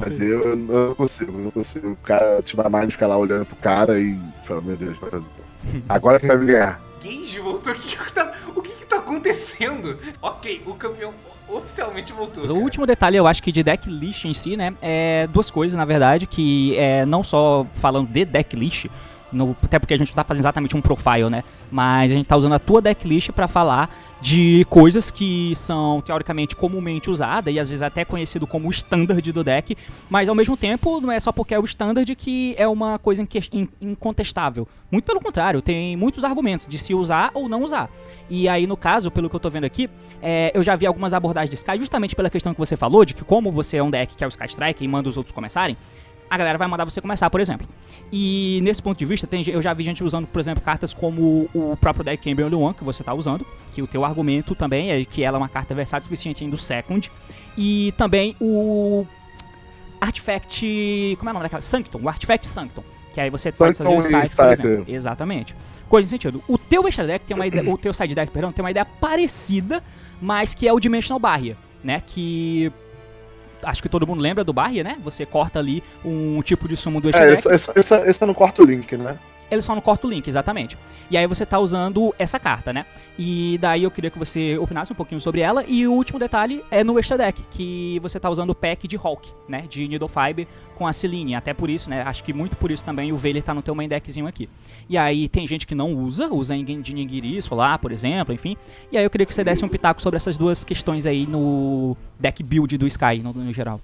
Mas eu, eu não consigo, eu não consigo. O cara tirar mine e ficar lá olhando pro cara e falar, meu Deus, agora quem vai me ganhar?
Gage voltou. Que que tá, o que que tá acontecendo? Ok, o campeão oficialmente voltou.
O
cara.
último detalhe, eu acho que de deck list em si, né, é duas coisas, na verdade, que é não só falando de deck list, no- até porque a gente não tá fazendo exatamente um profile, né, mas a gente tá usando a tua deck list pra falar de coisas que são teoricamente comumente usadas e às vezes até conhecido como o standard do deck, mas ao mesmo tempo não é só porque é o standard que é uma coisa incontestável. Muito pelo contrário, tem muitos argumentos de se usar ou não usar. E aí, no caso, pelo que eu tô vendo aqui, é, eu já vi algumas abordagens de Sky, justamente pela questão que você falou, de que como você é um deck que é o Sky Strike e manda os outros começarem, a galera vai mandar você começar, por exemplo. E nesse ponto de vista, tem, eu já vi gente usando, por exemplo, cartas como o próprio deck Cambion One, que você tá usando, que o teu argumento também é que ela é uma carta versátil suficiente ainda do second. E também o Artifact. Como é o nome daquela? Sanctum, o Artifact Sanctum. Que aí você pode fazer o
e
site, por exemplo. Exatamente. Coisa em sentido. O teu extra deck tem uma ideia, o teu side deck, perdão, tem uma ideia parecida, mas que é o Dimensional Barrier, né? Que acho que todo mundo lembra do Barrier, né? Você corta ali um tipo de sumo do extra
É, esse, esse, esse, esse no quarto link, né?
Ele só não corta o link, exatamente. E aí você tá usando essa carta, né? E daí eu queria que você opinasse um pouquinho sobre ela. E o último detalhe é no extra deck, que você tá usando o pack de Hulk, né? De Fiber com a Celine. Até por isso, né? Acho que muito por isso também o Veiler tá no teu main deckzinho aqui. E aí tem gente que não usa, usa em de Ningiri lá, por exemplo, enfim. E aí eu queria que você desse um pitaco sobre essas duas questões aí no deck build do Sky, no, no geral.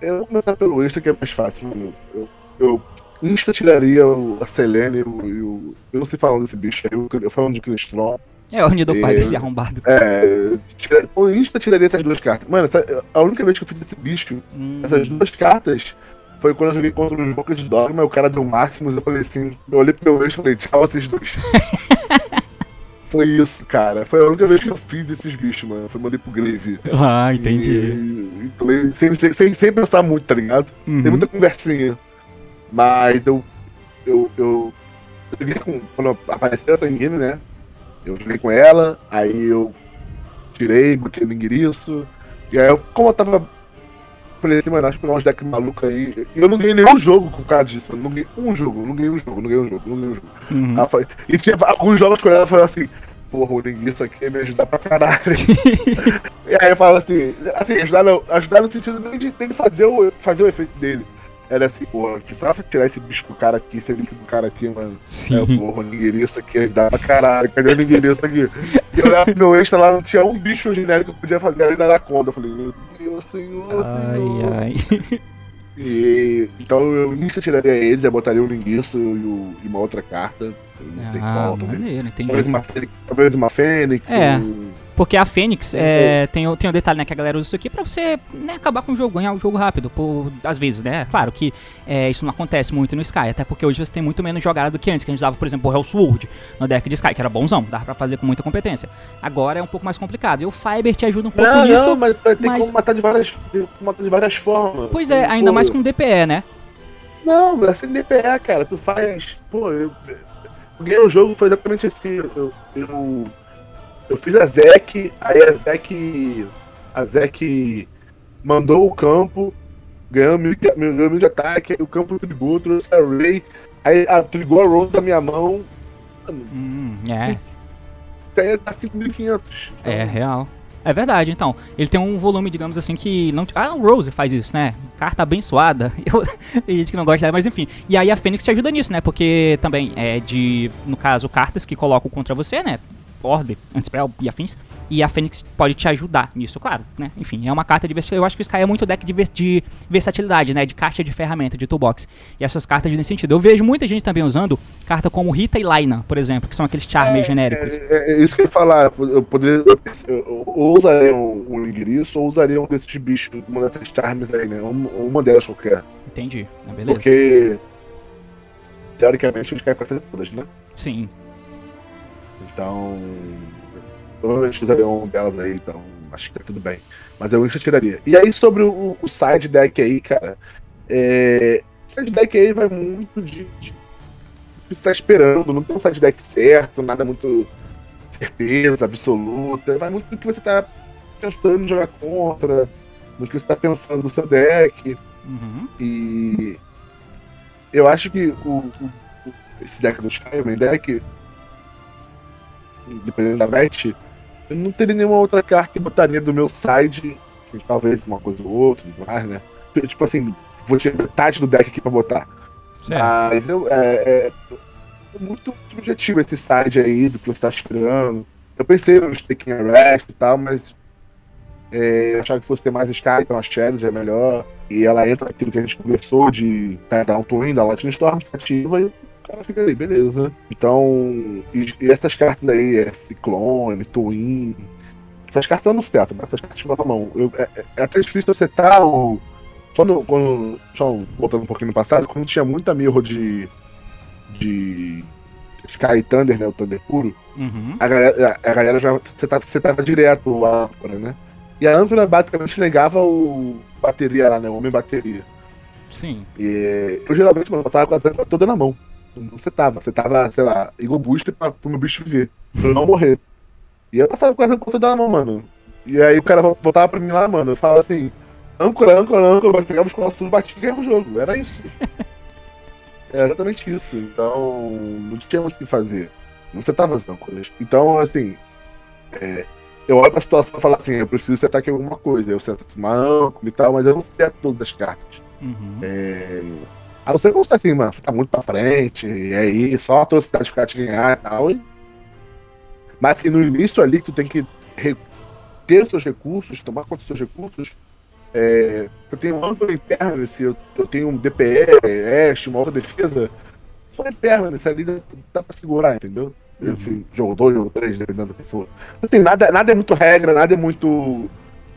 Eu vou começar pelo Insta, que é mais fácil, mano. Eu, eu Insta tiraria o, a Selene e o, e o- Eu não sei falando desse bicho aí, eu, eu falando de Cristron.
É o Fiber,
Eu-
esse arrombado.
É. Tira, o Insta tiraria essas duas cartas. Mano, essa- a única vez que eu fiz esse bicho,
Hum,
essas duas cartas, foi quando eu joguei contra os Boca de Dogma, o cara deu máximos, eu falei assim, eu olhei pro meu ex e falei, tchau vocês dois. foi isso, cara. Foi a única vez que eu fiz esses bichos, mano. Foi mandei pro Grave.
Ah,
E, e sem, sem, sem, sem pensar muito, tá ligado?
Uhum.
Tem muita conversinha. Mas eu. Eu. Eu. eu joguei com, quando apareceu essa Ingame, né? Eu joguei com ela, aí eu tirei, botei no enguiriço. E aí eu, como eu tava. Falei assim, mano, acho que pegar uns decks malucos aí. E eu não ganhei nenhum jogo com causa disso, mano. Não ganhei um jogo, não ganhei um jogo, não ganhei um jogo, não ganhei um jogo.
Uhum.
Aí eu falei- e tinha alguns jogos com ela falando assim, porra, o linguiça aqui ia me ajudar pra caralho. e aí eu falo assim, assim, ajudar, no- ajudar no sentido dele, de- dele fazer, o, fazer o efeito dele. Era assim, porra, precisava tirar esse bicho do cara aqui, esse link do cara aqui, mano.
Sim.
É, porra, o linguiça aqui ajudar pra caralho, cadê o linguiça aqui? E eu olhava pro meu extra lá, não tinha um bicho genérico que eu podia fazer além da Anaconda. Eu falei, meu Deus, senhor, senhor.
Ai, ai.
E, então eu insta tiraria eles, eu botaria o linguiça e, o- e uma outra carta. Não sei
Ah,
qual, talvez,
maneiro, entendi.
talvez uma Fênix. Talvez uma Fênix.
É.
um-
Porque a Fênix é, tem, tem o detalhe, né, que a galera usa isso aqui pra você né, acabar com o jogo, ganhar o jogo rápido, por, às vezes, né? Claro que é, isso não acontece muito no Sky, até porque hoje você tem muito menos jogada do que antes, que a gente usava, por exemplo, o Hellsword no deck de Sky, que era bonzão, dava pra fazer com muita competência. Agora é um pouco mais complicado. E o Fiber te ajuda um pouco
Não,
nisso.
não, mas ter
mas-
como matar de várias, tem como matar de várias formas.
Pois é, ainda
Pô,
mais com DPE, né?
Não, mas assim, DPA, cara, tu faz. Pô, eu. Eu ganhei o jogo, foi exatamente assim. Eu, eu, eu fiz a Zek, aí a Zek. A Zek mandou o campo, ganhou mil, de- ganhou mil de ataque, aí o campo trigou, trouxe a Ray, aí a, trigou a Rose da minha mão.
Hum, é,
até tá 5.500.
é real. É verdade, então. Ele tem um volume, digamos assim, que não. Ah, o Rose faz isso, né? Carta abençoada. Eu... Tem gente que não gosta dela, mas enfim. E aí a Fênix te ajuda nisso, né? Porque também é de. No caso, cartas que colocam contra você, né? Orbe, Antispell e afins. E a Fênix pode te ajudar nisso, claro, né? Enfim, é uma carta de versatilidade. Eu acho que o Sky é muito deck de, de, versatilidade, né? De caixa de ferramenta, de toolbox. E essas cartas nesse sentido. Eu vejo muita gente também usando carta como Rita e Laina, por exemplo, que são aqueles charmes
é,
genéricos.
É, é, isso que eu ia falar. Eu poderia. Eu, ou usaria um, um ou usaria um desses bichos, uma dessas charmes aí, né? Uma, uma delas qualquer.
Entendi. É, beleza.
Porque. Teoricamente, a gente quer pra fazer todas, né?
Sim.
Então. Provavelmente usaria um delas aí, então acho que tá tudo bem. Mas eu tiraria. E aí, sobre o, o side deck aí, cara. É, o side deck aí vai muito de, de que você tá esperando, não tem um side deck certo, nada muito certeza absoluta. Vai muito do que você tá pensando em jogar contra, no que você tá pensando no seu deck.
Uhum.
E eu acho que o, o, esse deck do Sky, o main deck, dependendo da match, eu não teria nenhuma outra carta que botaria do meu side, assim, talvez uma coisa ou outra, demais, né? Tipo assim, vou tirar metade do deck aqui pra botar.
Certo.
Mas eu, é, é, é muito subjetivo esse side aí do que você tá esperando. Eu pensei no Taking Arrest e tal, mas é, eu achava que fosse ter mais Sky, então a Challenge é melhor. E ela entra naquilo que a gente conversou de dar um twin da Latin Storm, se ativa e o cara fica ali, beleza. Então, e, e essas cartas aí, é Ciclone, Twin. Essas cartas eu não certo, mas essas cartas ficam na mão. Eu, é, é até difícil acertar o. Quando, quando. Só voltando um pouquinho no passado, quando tinha muita mirro de. de. Sky Thunder, né? O Thunder puro,
Uhum.
a galera, a, a galera já. Você tava, você tava direto a âncora, né? E a âncora basicamente negava o bateria lá, né? O homem bateria.
Sim.
E eu geralmente, mano, passava com a âncora toda na mão. Não você tava. Você tava, sei lá, Eagle Booster pra, pro meu bicho viver. Pra eu não morrer. E eu passava com a toda na mão, mano. E aí o cara voltava pra mim lá, mano. Eu falava assim, âncora, âncora, âncora, mas pegava os colares tudo, batia e ganhava o jogo. Era isso. É exatamente isso. Então, não tinha muito o que fazer. Não setava as âncoras. Então, assim, é, eu olho pra situação e falo assim, eu preciso setar aqui alguma coisa. Eu seto uma âncora e tal, mas eu não seto todas as cartas.
Uhum.
É... A não ser que você assim, mano, você tá muito pra frente, e aí só a atrocidade ficar te ganhar e tal. E... Mas assim, no início ali, tu tem que ter seus recursos, tomar conta dos seus recursos. É... Eu tenho um âncora impermanence, eu, eu tenho um DPE, Est, uma outra defesa. Só impermanence ali dá, dá pra segurar, entendeu? Assim, jogo 2, jogo 3, dependendo do que for. Assim, nada, nada é muito regra, nada é muito.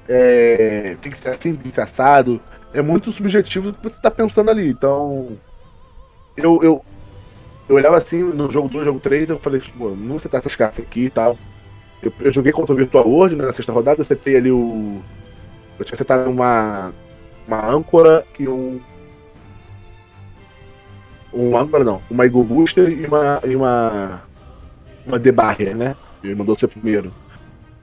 é, tem que ser assim, tem que ser assado é muito subjetivo do que você tá pensando ali. Então, eu, eu, eu olhava assim no jogo 2, jogo 3, eu falei, pô, não vou setar essas cartas aqui e tal. Eu, eu joguei contra o Virtual World né, na sexta rodada, eu setei ali o. Eu tinha setado uma, uma âncora e um. Um âncora não, uma Eagle Booster e uma. E uma. Uma né? Ele mandou ser primeiro.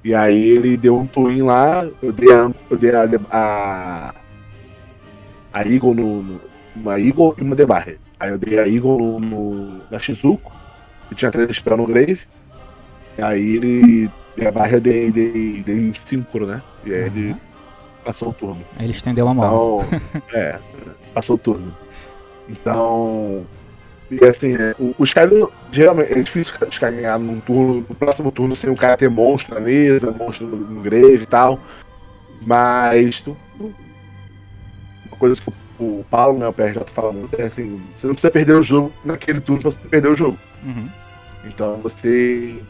E aí ele deu um twin lá, eu dei a, eu dei a, a a Eagle no, no- Uma Eagle e uma Debarre. Aí eu dei a Eagle no, no- na Shizuko, que tinha três spell no Grave. E aí ele. E a barra eu dei, dei, dei em síncro, né? E aí ele
Uhum.
passou o turno.
Aí ele estendeu a mão.
Então. é, passou o turno. Então. E assim, o, os caras. Geralmente é difícil os caras ganhar num turno, no próximo turno sem o cara ter monstro na mesa, monstro no, no grave e tal. Mas. Tu, tu- uma coisa que o, Paulo, né, o PRJ fala muito, é assim, você não precisa perder o jogo naquele turno pra você perder o jogo.
Uhum.
Então você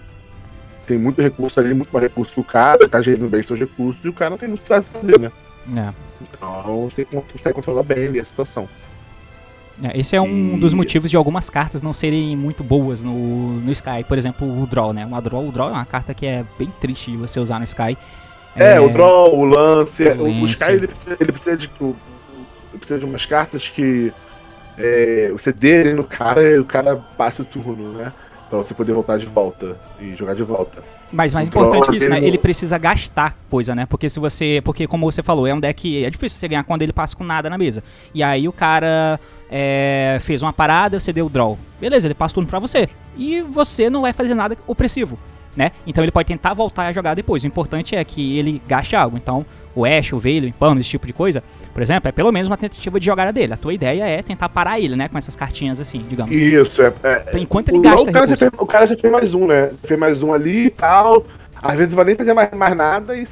tem muito recurso ali, muito mais recurso que o cara, tá gerindo bem seus recursos, e o cara não tem muito o que fazer, né?
É.
Então você consegue controlar bem ali a situação.
É, esse é um
E-
dos motivos de algumas cartas não serem muito boas no, no Sky. Por exemplo, o Draw, né? Uma draw, o Draw é uma carta que é bem triste de você usar no Sky.
É, o draw, o lance,
o
o. Sky ele precisa, ele precisa de. o- precisa de umas cartas que é, você dê no cara e o cara passe o turno, né? Pra você poder voltar de volta e jogar de volta.
Mas mais
O Draw,
importante que isso, né?
ele-
precisa gastar coisa, né? Porque se você. Porque, como você falou, é um deck. É difícil você ganhar quando ele passa com nada na mesa. E aí o cara é, fez uma parada, você deu o draw. Beleza, ele passa o turno pra você. E você não vai fazer nada opressivo. né? Então ele pode tentar voltar a jogar depois. O importante é que ele gaste algo. Então, o Ash, o Veil, o Impano, esse tipo de coisa, por exemplo, é pelo menos uma tentativa de jogada dele. A tua ideia é tentar parar ele, né? Com essas cartinhas assim, digamos.
Isso, é. é
Então, enquanto ele
o,
gasta
o, cara já fez, o cara já fez mais um, né? Fez mais um ali e tal. Às vezes não vai nem fazer mais, mais nada e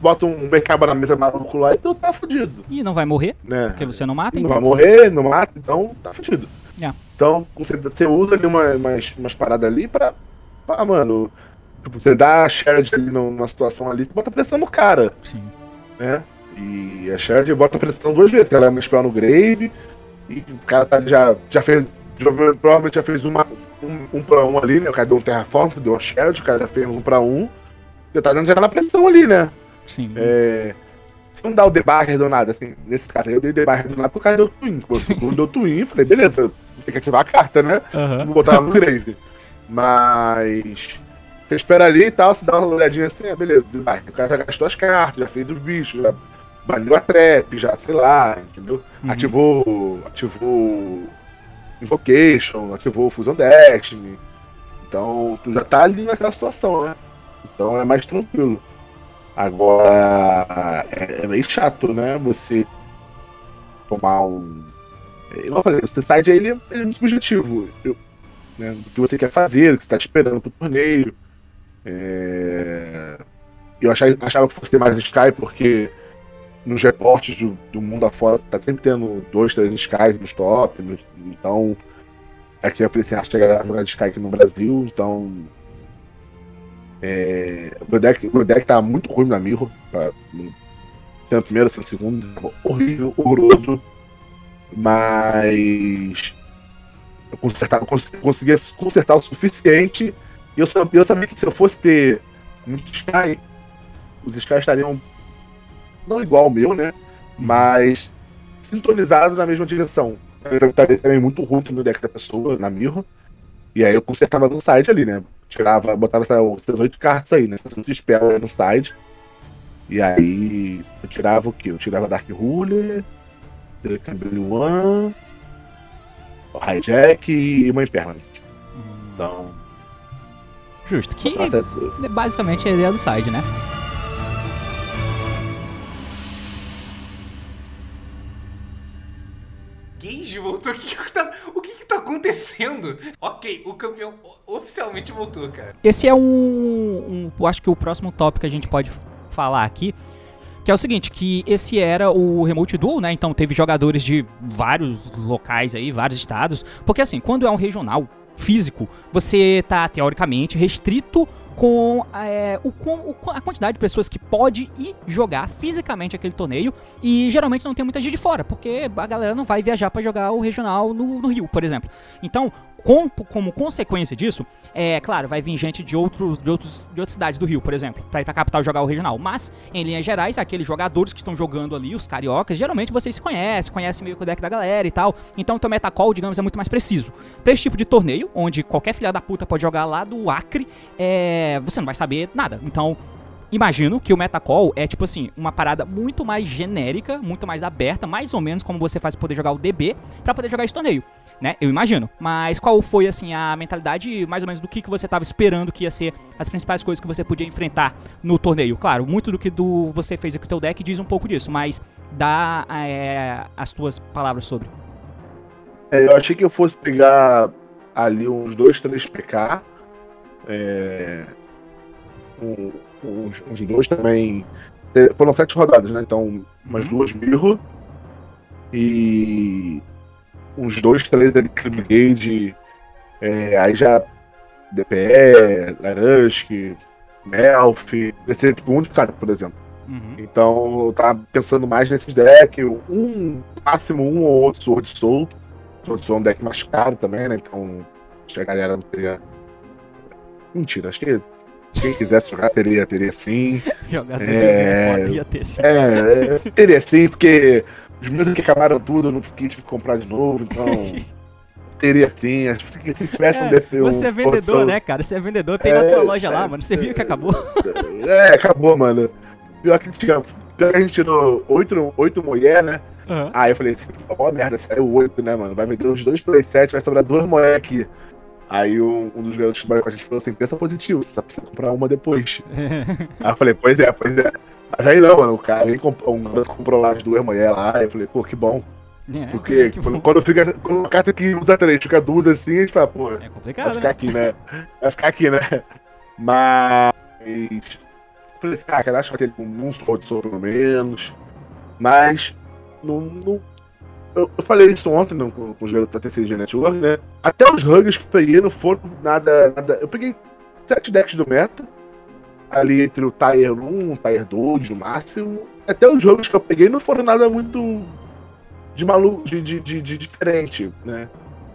bota um backup na mesa maluco lá e tu tá fudido,
E não vai morrer,
né?
porque você não mata,
Não
então.
vai morrer, não mata, então tá fudido.
É.
Então, você, você usa ali uma, umas, umas paradas ali pra. pra mano. Tipo, você dá a Sherd ali num- numa situação ali, tu bota pressão no cara,
Sim.
né? E a Sherd bota pressão duas vezes, ela é uma spell no Grave, e o cara tá, já, já fez. já- provavelmente já fez uma, um, um pra um ali, né? O cara deu um terraform, deu uma Sherd, o cara já fez um pra um. Já tá, já tá na pressão ali, né?
Sim.
É, se não dá o debugger do nada, assim, nesse caso aí eu dei debugger do nada porque o cara deu twin. Quando deu twin, falei, beleza, tem que ativar a carta, né?
Aham.
Vou botar ela no grave. Mas. Você espera ali e tal, você dá uma olhadinha assim, ah, beleza, debugger. O cara já gastou as cartas, já fez os bichos, já baniu a trap, já, sei lá, entendeu?
Uhum.
Ativou. Ativou. Invocation, ativou Fusion Destiny. Então, tu já tá ali naquela situação, né? Então é mais tranquilo. Agora, é, é meio chato, né? Você tomar um. é, eu falei, o side ele, é- ele é muito subjetivo. Eu- né, do que você quer fazer, do que você tá esperando pro torneio. É, Eu achava, achava que fosse ter mais Sky, porque nos reportes do, do mundo afora tá sempre tendo dois, três Skies nos top. nos- então, aqui eu falei assim, acho que a galera jogar de Sky aqui no Brasil, então é, o meu deck, o meu deck tá muito ruim na Mirror. Tá, sendo primeiro, sendo segundo. tava Horrível, horroroso. Mas. Eu, consertava, eu cons- conseguia consertar o suficiente. E eu sabia, eu sabia que se eu fosse ter muito Sky, os Sky estariam. Não igual ao meu, né? Mas sintonizados na mesma direção. Também muito ruim no deck da pessoa, na Mirror. E aí eu consertava no side ali, né? Tirava, botava essa- essas oito cartas aí, né? Essas aí no side. E aí eu tirava o quê? Eu tirava Dark Ruler, Telecambile One, Hijack e uma Impermanent. Então,
Justo. Que
isso-
é basicamente a ideia do side, né?
Gage voltou? O que que tá, o que que tá acontecendo? Ok, o campeão oficialmente voltou, cara.
Esse é um, um- Eu acho que o próximo tópico que a gente pode falar aqui. Que é o seguinte, que esse era o Remote Duel, né? Então teve jogadores de vários locais aí, vários estados. Porque assim, quando é um regional físico, você tá teoricamente restrito com, é, o, a quantidade de pessoas que pode ir jogar fisicamente aquele torneio. E geralmente não tem muita gente de fora, porque a galera não vai viajar pra jogar o regional no, no Rio, por exemplo. Então, com- como consequência disso, é claro, vai vir gente de, outros, de, outros, de outras cidades do Rio, por exemplo, pra ir pra capital jogar o regional. Mas, em linhas gerais, aqueles jogadores que estão jogando ali, os cariocas, geralmente vocês se conhecem, conhecem meio que o deck da galera e tal. Então, o teu metacall, digamos, é muito mais preciso. Pra esse tipo de torneio, onde qualquer filha da puta pode jogar lá do Acre, é, você não vai saber nada. Então, Imagino que o Metacall é tipo assim, uma parada muito mais genérica, muito mais aberta, mais ou menos como você faz pra poder jogar o DB pra poder jogar esse torneio, né? Eu imagino. Mas qual foi assim a mentalidade mais ou menos do que, que você tava esperando que ia ser as principais coisas que você podia enfrentar no torneio? Claro, muito do que do você fez aqui com o teu deck diz um pouco disso, mas dá é, as tuas palavras sobre.
É, eu achei que eu fosse pegar ali uns dois, três PK. É, um- uns, uns dois também. Foram sete rodadas, né? Então, umas
Uhum.
duas Mirror. E uns dois, três ali, Crime Gage. é, aí já DPE, Larusk, Melf. Esse é tipo um de cada, por exemplo.
Uhum.
Então eu tava pensando mais nesses decks, um, máximo um ou outro Sword Soul. Sword Soul é um deck mais caro também, né? Então acho que a galera não teria. Mentira, acho que quem quisesse jogar teria, teria sim.
Jogador
É.
foda, ia ter sim.
É, é, teria sim, porque os meus que acabaram tudo, eu não fiquei tive que comprar de novo, então. teria sim. Acho que se tivesse um
É,
DP. um
você é
Sword
vendedor, né, cara? Você é vendedor, tem na
É,
tua loja lá,
é,
mano. Você viu que acabou?
É, acabou, mano. Pior que, tinha, pior que a gente tirou oito, oito mulher, né?
Aham.
Aí eu falei assim, ó merda, saiu oito, né, mano? Vai vender uns dois Play 7, vai sobrar duas moedas aqui. Aí um, um dos garotos que trabalha com a gente falou assim, pensa positivo, você só precisa comprar uma depois. aí eu falei, pois é, pois é. Mas aí não, mano, o cara comprou, um comprou lá as duas mulheres lá, eu falei, pô, que bom.
É,
Porque
que
quando, quando fica. Quando uma carta que usa três fica duas assim, a gente fala, pô,
É
vai
complicado,
ficar
né?
aqui, né? Vai ficar aqui, né? Mas. Falei assim, ah, cara, acho que vai ter um solo de solo pelo menos. Mas. Não. não- eu, eu falei isso ontem né, com, com os garotos da TCG Network, né? Até os huggers que eu peguei não foram nada. nada eu peguei sete decks do meta. Ali entre o Tier 1, o Tier 2 no máximo. Até os jogos que eu peguei não foram nada muito de maluco, de, de, de, de diferente, né?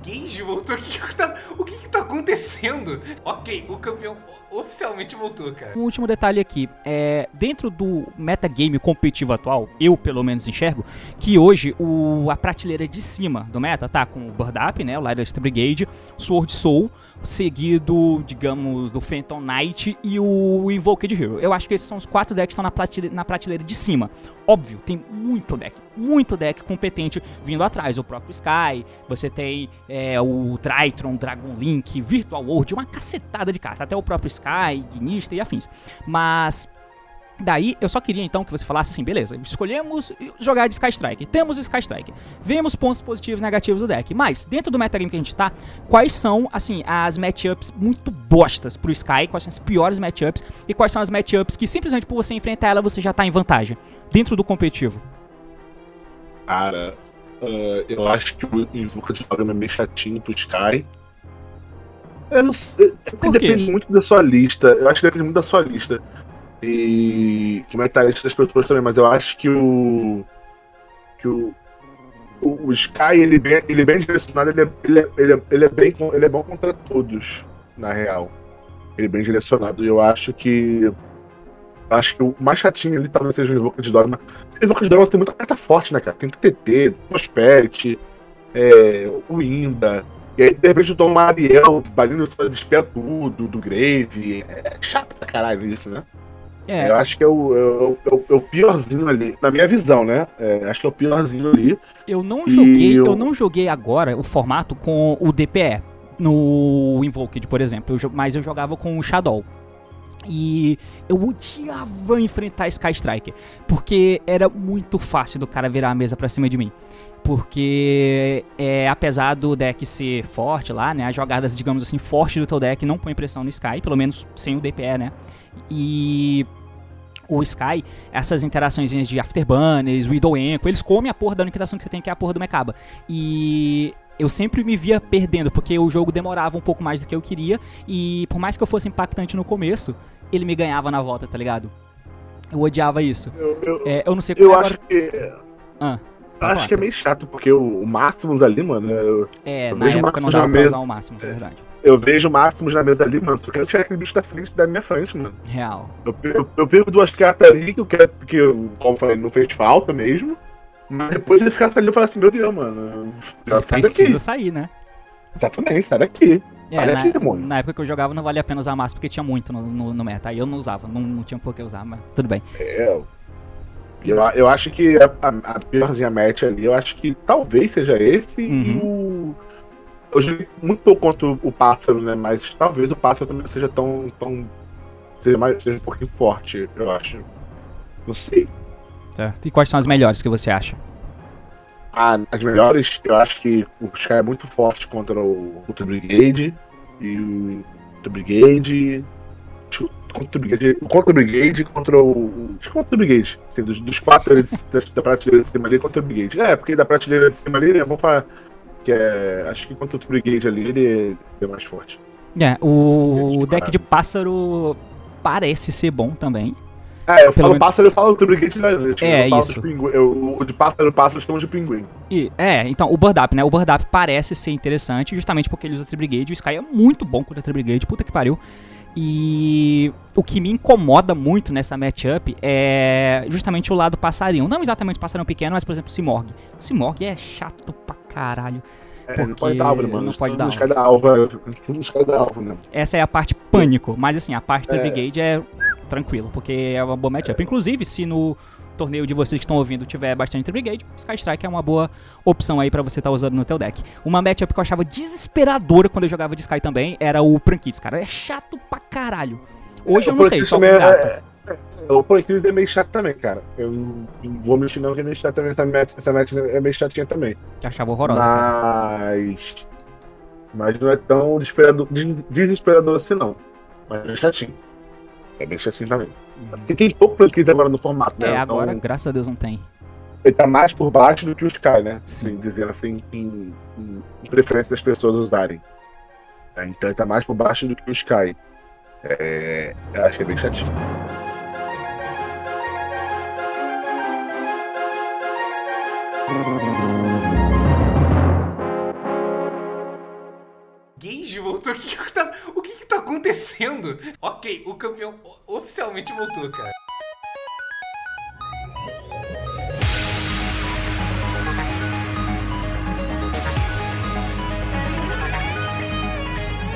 Gage voltou? O que que tá, o que que tá acontecendo? Ok, o campeão o- oficialmente voltou, cara.
Um último detalhe aqui, é, dentro do metagame competitivo atual, eu pelo menos enxergo, que hoje o, a prateleira de cima do meta tá com o Bird Up, né, o Lightest Brigade, Sword Soul, seguido, digamos, do Phantom Knight e o Invoked Hero. Eu acho que esses são os quatro decks que estão na prateleira, na prateleira de cima. Óbvio, tem muito deck, muito deck competente vindo atrás. O próprio Sky, você tem é, o Drytron, Dragon Link, Virtual World, uma cacetada de cartas. Até o próprio Sky, Gnista e afins. Mas Daí, eu só queria então que você falasse assim, beleza, escolhemos jogar de Sky Strike, temos o Sky Strike, vemos pontos positivos e negativos do deck, mas dentro do metagame que a gente tá, quais são, assim, as matchups muito bostas pro Sky, quais são as piores matchups e quais são as matchups que simplesmente por você enfrentar ela você já tá em vantagem, dentro do competitivo?
Cara, ah, eu acho que o Invoca de programa é meio chatinho pro Sky. Eu não sei. depende muito da sua lista. Eu acho que depende muito da sua lista. E como que a lista das pessoas também, mas eu acho que o. Que o. O, o Sky, ele bem, ele bem direcionado, ele é, ele, é, ele, é, ele é bem, ele é bom contra todos, na real. Ele é bem direcionado. E eu acho que. Acho que o mais chatinho ali talvez seja o Invoca de Dogma. O Invoca de Dogma tem muita carta forte, né, cara? Tem TT, Prosperity, é, o Inda. E aí, de repente, eu tomo uma Ariel, banindo suas espia tudo, do Grave. É chato pra caralho isso, né?
É,
Eu acho que é o, é, é é o piorzinho ali, na minha visão, né? É, acho que é o piorzinho ali.
Eu não joguei, eu...
eu-
não joguei agora o formato com o DPE no Invoked, por exemplo, eu mas eu jogava com o Shadow. E eu odiava enfrentar Sky Striker, porque era muito fácil do cara virar a mesa pra cima de mim. Porque é, apesar do deck ser forte lá, né, as jogadas, digamos assim, fortes do teu deck não põem pressão no Sky, pelo menos sem o DPE, né? E o Sky, essas interações de Afterburners, Widow Enco, eles comem a porra da única interação que você tem, que é a porra do Mekaba. E eu sempre me via perdendo, porque o jogo demorava um pouco mais do que eu queria, e por mais que eu fosse impactante no começo, ele me ganhava na volta, tá ligado? Eu odiava isso.
Eu, eu,
É, eu não sei como
eu
é
acho que.
Ah,
eu acho que é meio chato, porque o, o Máximos ali, mano, eu,
é,
eu
na
vejo
época não dava pra usar o máximo, é verdade.
Eu vejo Máximos na mesa ali, mano. Só quero tirar aquele bicho da frente da minha frente, mano.
Real.
Eu, eu, eu perco duas cartas ali que eu quero, que eu, como eu falei, não fez falta mesmo. Mas depois ele fica ali e fala assim, meu Deus, mano. Já sai
Precisa
daqui.
sair, né?
Exatamente, sai daqui.
É,
Sai
na,
daqui, demônio.
na época que eu jogava não valia a pena usar máximo porque tinha muito no, no, no meta. Aí eu não usava, não, não tinha por que usar, mas tudo bem.
É. Eu, eu acho que a, a, a piorzinha match ali, eu acho que talvez seja esse e o. Eu joguei muito pouco contra o pássaro, né? Mas talvez o pássaro também seja tão. tão seja, mais, seja um pouquinho forte, eu acho. Não sei.
Certo. E quais são as melhores que você acha?
Ah, as melhores, eu acho que o Sky é muito forte contra o, o Brigade. E o o Brigade. Contra o Brigade. Contra o Brigade contra o. Acho que contra o Brigade. Assim, dos, dos quatro da prateleira de cima ali contra o Brigade. É, porque da prateleira de cima ali é bom pra. Que é. Acho que contra o Brigade ali ele é mais forte.
É, o,
Gente,
o deck de pássaro parece ser bom também.
Ah, eu
Pelo
falo
menos-
pássaro, eu falo do da gente.
É,
eu
isso.
Eu, o de pássaro, pássaro chamam de pinguim.
E, é, então, o Bird Up, né? O Bird Up parece ser interessante, justamente porque ele usa Tri-Brigade. O Sky é muito bom contra Tri-Brigade, puta que pariu. E o que me incomoda muito nessa matchup é justamente o lado passarinho. Não exatamente passarinho pequeno, mas, por exemplo, o Simorg. O Simorg é chato pra caralho.
É, não pode dar mano.
não pode dar
no Sky da alva. Tudo no Sky da alva, né?
Essa é a parte pânico, mas assim, a parte da
É.
Brigade é tranquilo, porque é uma boa matchup. Inclusive, se no, torneio de vocês que estão ouvindo tiver bastante Brigade, Sky Strike é uma boa opção aí pra você estar usando no teu deck. Uma matchup que eu achava desesperadora quando eu jogava de Sky também era o Prankitos, cara. É chato pra caralho. Hoje eu não sei, só com
é,
gato.
é, é, O Proicrisis é meio chato também, cara. Eu não vou mentir não que é meio chato também. Essa match, essa match é meio chatinha também.
Achava horrorosa.
Mas. Mas não é tão desesperador, des- desesperador assim, não. Mas é bem chatinho. É bem chatinho também. Porque tem pouco Proicrisis agora no formato, né?
É, agora,
Então,
graças a Deus, não tem.
ele tá mais por baixo do que o Sky, né?
Sim.
Assim, dizendo assim, em, em- em preferência das pessoas usarem. Então ele tá mais por baixo do que o Sky. É, eu acho que é bem chatinho.
Gage voltou? O que que tá, o que que tá acontecendo? Ok, o campeão oficialmente voltou, cara.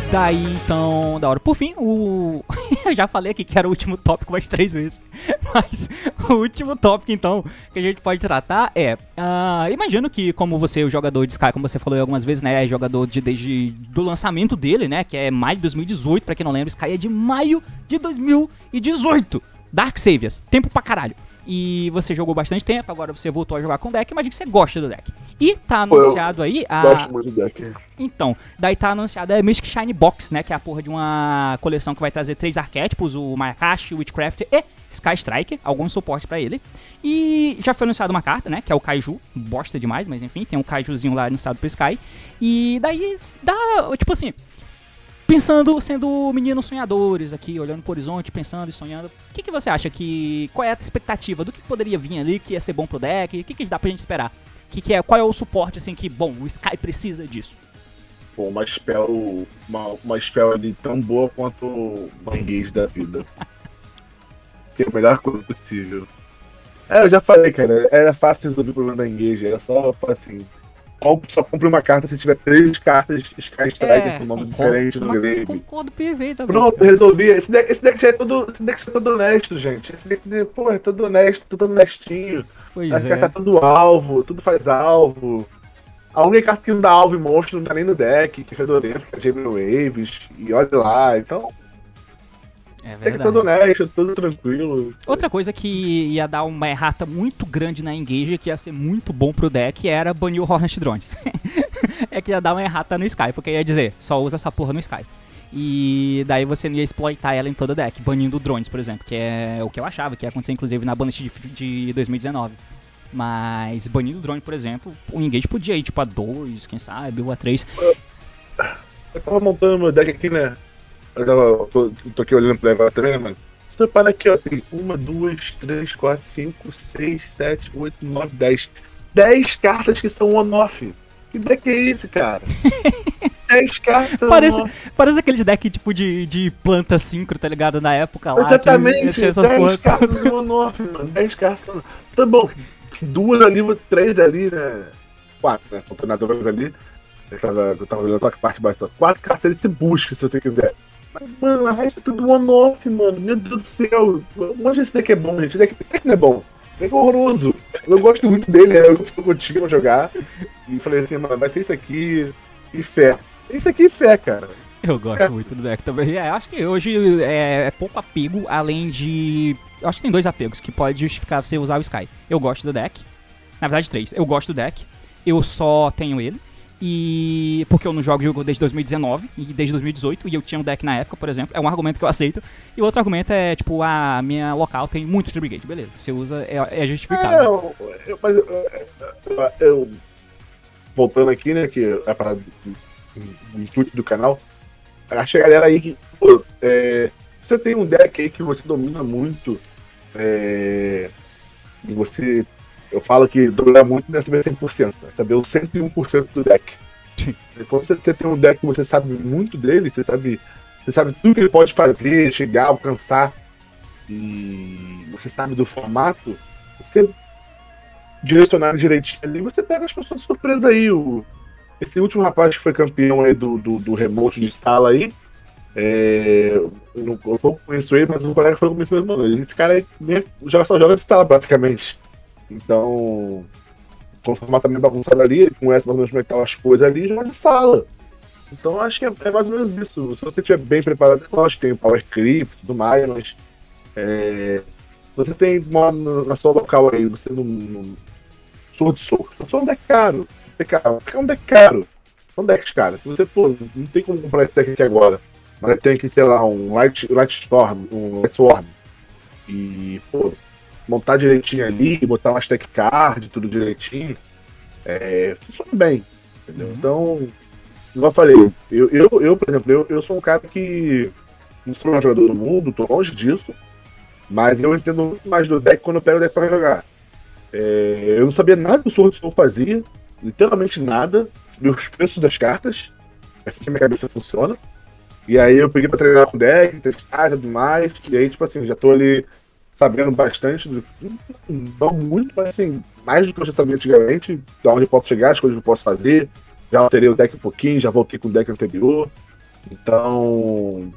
Daí, então, da hora. Por fim, o. Eu já falei aqui que era o último tópico mais três vezes. Mas o último tópico, então, que a gente pode tratar é. ah, imagino que, como você, o jogador de Sky, como você falou algumas vezes, né? É jogador de, desde do lançamento dele, né? Que é maio de 2018, pra quem não lembra, Sky é de maio de 2018. Dark Saviors, tempo pra caralho. E você jogou bastante tempo, agora você voltou a jogar com o deck, imagino que você gosta do deck. E tá
Pô,
anunciado aí a.
Gosto muito do deck.
Então, daí tá anunciada a Mystic Shine Box, né? Que é a porra de uma coleção que vai trazer três arquétipos: o Mayakashi, o Witchcraft e Sky Strike, alguns suportes pra ele. E já foi anunciada uma carta, né? Que é o Kaiju, bosta demais, mas enfim, tem um Kaijuzinho lá anunciado pro Sky. E daí dá, tipo assim, pensando, sendo meninos sonhadores aqui, olhando pro horizonte, pensando e sonhando. O que, que você acha que. Qual é a expectativa do que poderia vir ali, que ia ser bom pro deck? O que, que dá pra gente esperar? Que que é, qual é o suporte, assim, que, bom, o Sky precisa disso?
Pô, uma spell, uma, uma spell ali tão boa quanto o Engage da vida. que é a melhor coisa possível. É, eu já falei, cara, era fácil resolver o problema da Engage, era só assim. Só compre uma carta se tiver três cartas Sky Striker com nome diferente no grave.
Concordo perfeitamente.
Pronto, resolvi. Esse deck, esse deck já é todo. Esse deck já é todo honesto, gente. Esse deck, pô, é todo honesto, todo honestinho.
Pois
A
é.
carta tá tudo alvo, tudo faz alvo. A única carta que não dá alvo e monstro não tá nem no deck, que é fedorento, que é Jamie Waves, e olha lá, então.
É verdade.
todo honesto, tudo tranquilo.
Outra coisa que ia dar uma errata muito grande na Engage, que ia ser muito bom pro deck, era banir o Hornet Drones. é que ia dar uma errata no Sky, porque ia dizer, só usa essa porra no Sky. E daí você não ia exploitar ela em todo o deck, banindo drones, por exemplo, que é o que eu achava que ia acontecer, inclusive, na Bannet de, de 2019. Mas banindo o drone, por exemplo, o Engage podia ir tipo a 2, quem sabe, ou a 3.
Eu tava montando meu deck aqui, né? Eu tava, tô, tô aqui olhando pra levar também, né, mano? Se tu parar aqui, ó, tem uma, duas, três, quatro, cinco, seis, sete, oito, nove, dez. Dez cartas que são on-off. Que deck é esse, cara? Dez cartas
Parece, parece aqueles deck tipo de, de planta synchro, tá ligado? Na época lá.
Exatamente,
tinha essas
10
porra-
cartas on-off, mano. 10 cartas on Tá bom, duas ali, três ali, né? Quatro, né? Contando ali. Eu tava, eu tava olhando a parte só. Quatro cartas ali você busca, se você quiser. Mas, mano, a resto é tudo on-off, mano. Meu Deus do céu. Onde esse deck é bom, gente? Esse deck, esse deck não é bom. Esse deck é horroroso. Eu gosto muito dele, né? eu preciso contigo pra jogar. E falei assim, mano, vai ser isso aqui e fé. Isso aqui e fé, cara.
Eu gosto
Certo.
muito do deck também. É, acho que hoje é, é pouco apego, além de. Eu acho que tem dois apegos que pode justificar você usar o Sky. Eu gosto do deck. Na verdade, três. Eu gosto do deck. Eu só tenho ele. E. Porque eu não jogo jogo desde 2019 e desde 2018. E eu tinha um deck na época, por exemplo. É um argumento que eu aceito. E outro argumento é, tipo, a minha local tem muito Tree Brigade. Beleza. Você usa, é, é justificável.
É, eu, mas eu, eu- voltando aqui, né, que é para o intuito do canal, que a galera aí que, pô, é, você tem um deck aí que você domina muito, é, e você, eu falo que dominar muito não é saber 100%, é saber o 101% do deck. E Quando você, você tem um deck que você sabe muito dele, você sabe, você sabe tudo que ele pode fazer, chegar, alcançar, e você sabe do formato, você direcionar direitinho ali, você pega as pessoas de surpresa aí. O, esse último rapaz que foi campeão aí do, do, do remote de sala aí, É, eu, não, eu conheço ele, mas um colega falou comigo, mano, esse cara nem, já só joga de sala praticamente. Então, com o formato meio bagunçado ali, ele conhece mais ou menos como é que tá as coisas ali joga de sala. Então acho que é, é, mais ou menos isso. Se você estiver bem preparado, é lógico, tem o Power Creep e tudo mais, mas é, você tem uma, na sua local aí, você não. não Sword Soul. Só um deck caro. É um deck caro. É um deck, cara. Se você, pô, não tem como comprar esse deck aqui agora. Mas tem que, sei lá, um Light, Light Storm, um Light Swarm. E, pô, montar direitinho ali, botar uma stack card, tudo direitinho. É, funciona bem. Entendeu? Uhum. Então, como eu falei, eu, eu, eu por exemplo, eu, eu sou um cara que não sou o melhor jogador do mundo, tô longe disso. Mas eu entendo muito mais do deck quando eu pego o deck pra jogar. É, eu não sabia nada que o Sword Soul fazia, literalmente nada. Os preços das cartas, é assim que a minha cabeça funciona. E aí eu peguei pra treinar com o deck, testar e tudo mais. E aí, tipo assim, já tô ali sabendo bastante, do, não muito, mas assim, mais do que eu já sabia antigamente, de onde eu posso chegar, as coisas que eu posso fazer, já alterei o deck um pouquinho, já voltei com o deck anterior. Então.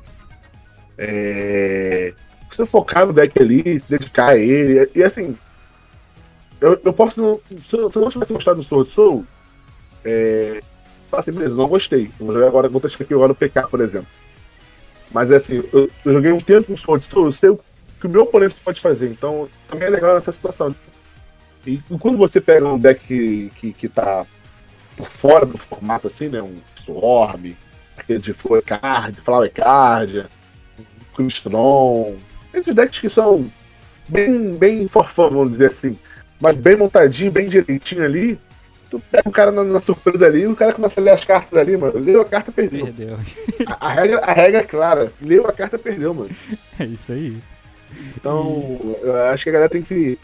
É, focar no deck ali, se dedicar a ele. E assim. Eu, eu posso. Se, eu, se eu não tivesse gostado do Sword Soul, é, assim, beleza, não gostei. Vou jogar agora, vou testar aqui agora no PK, por exemplo. Mas é assim, eu, eu joguei um tempo com o Sword Soul, eu sei o que o meu oponente pode fazer. Então, também é legal nessa situação. E quando você pega um deck que, que, que tá por fora do formato assim, né? Um Swarm, aquele de Flower Card, Flower Card, Cristron. Esses decks que são bem, bem forfã, vamos dizer assim. Mas bem montadinho, bem direitinho ali. Tu pega o cara na, na, surpresa ali, o cara começa a ler as cartas ali, mano. Leu a carta, perdeu. Perdeu. A, a, regra, a regra é clara. Leu a carta, perdeu, mano.
É isso aí.
Então, eu acho que a galera tem que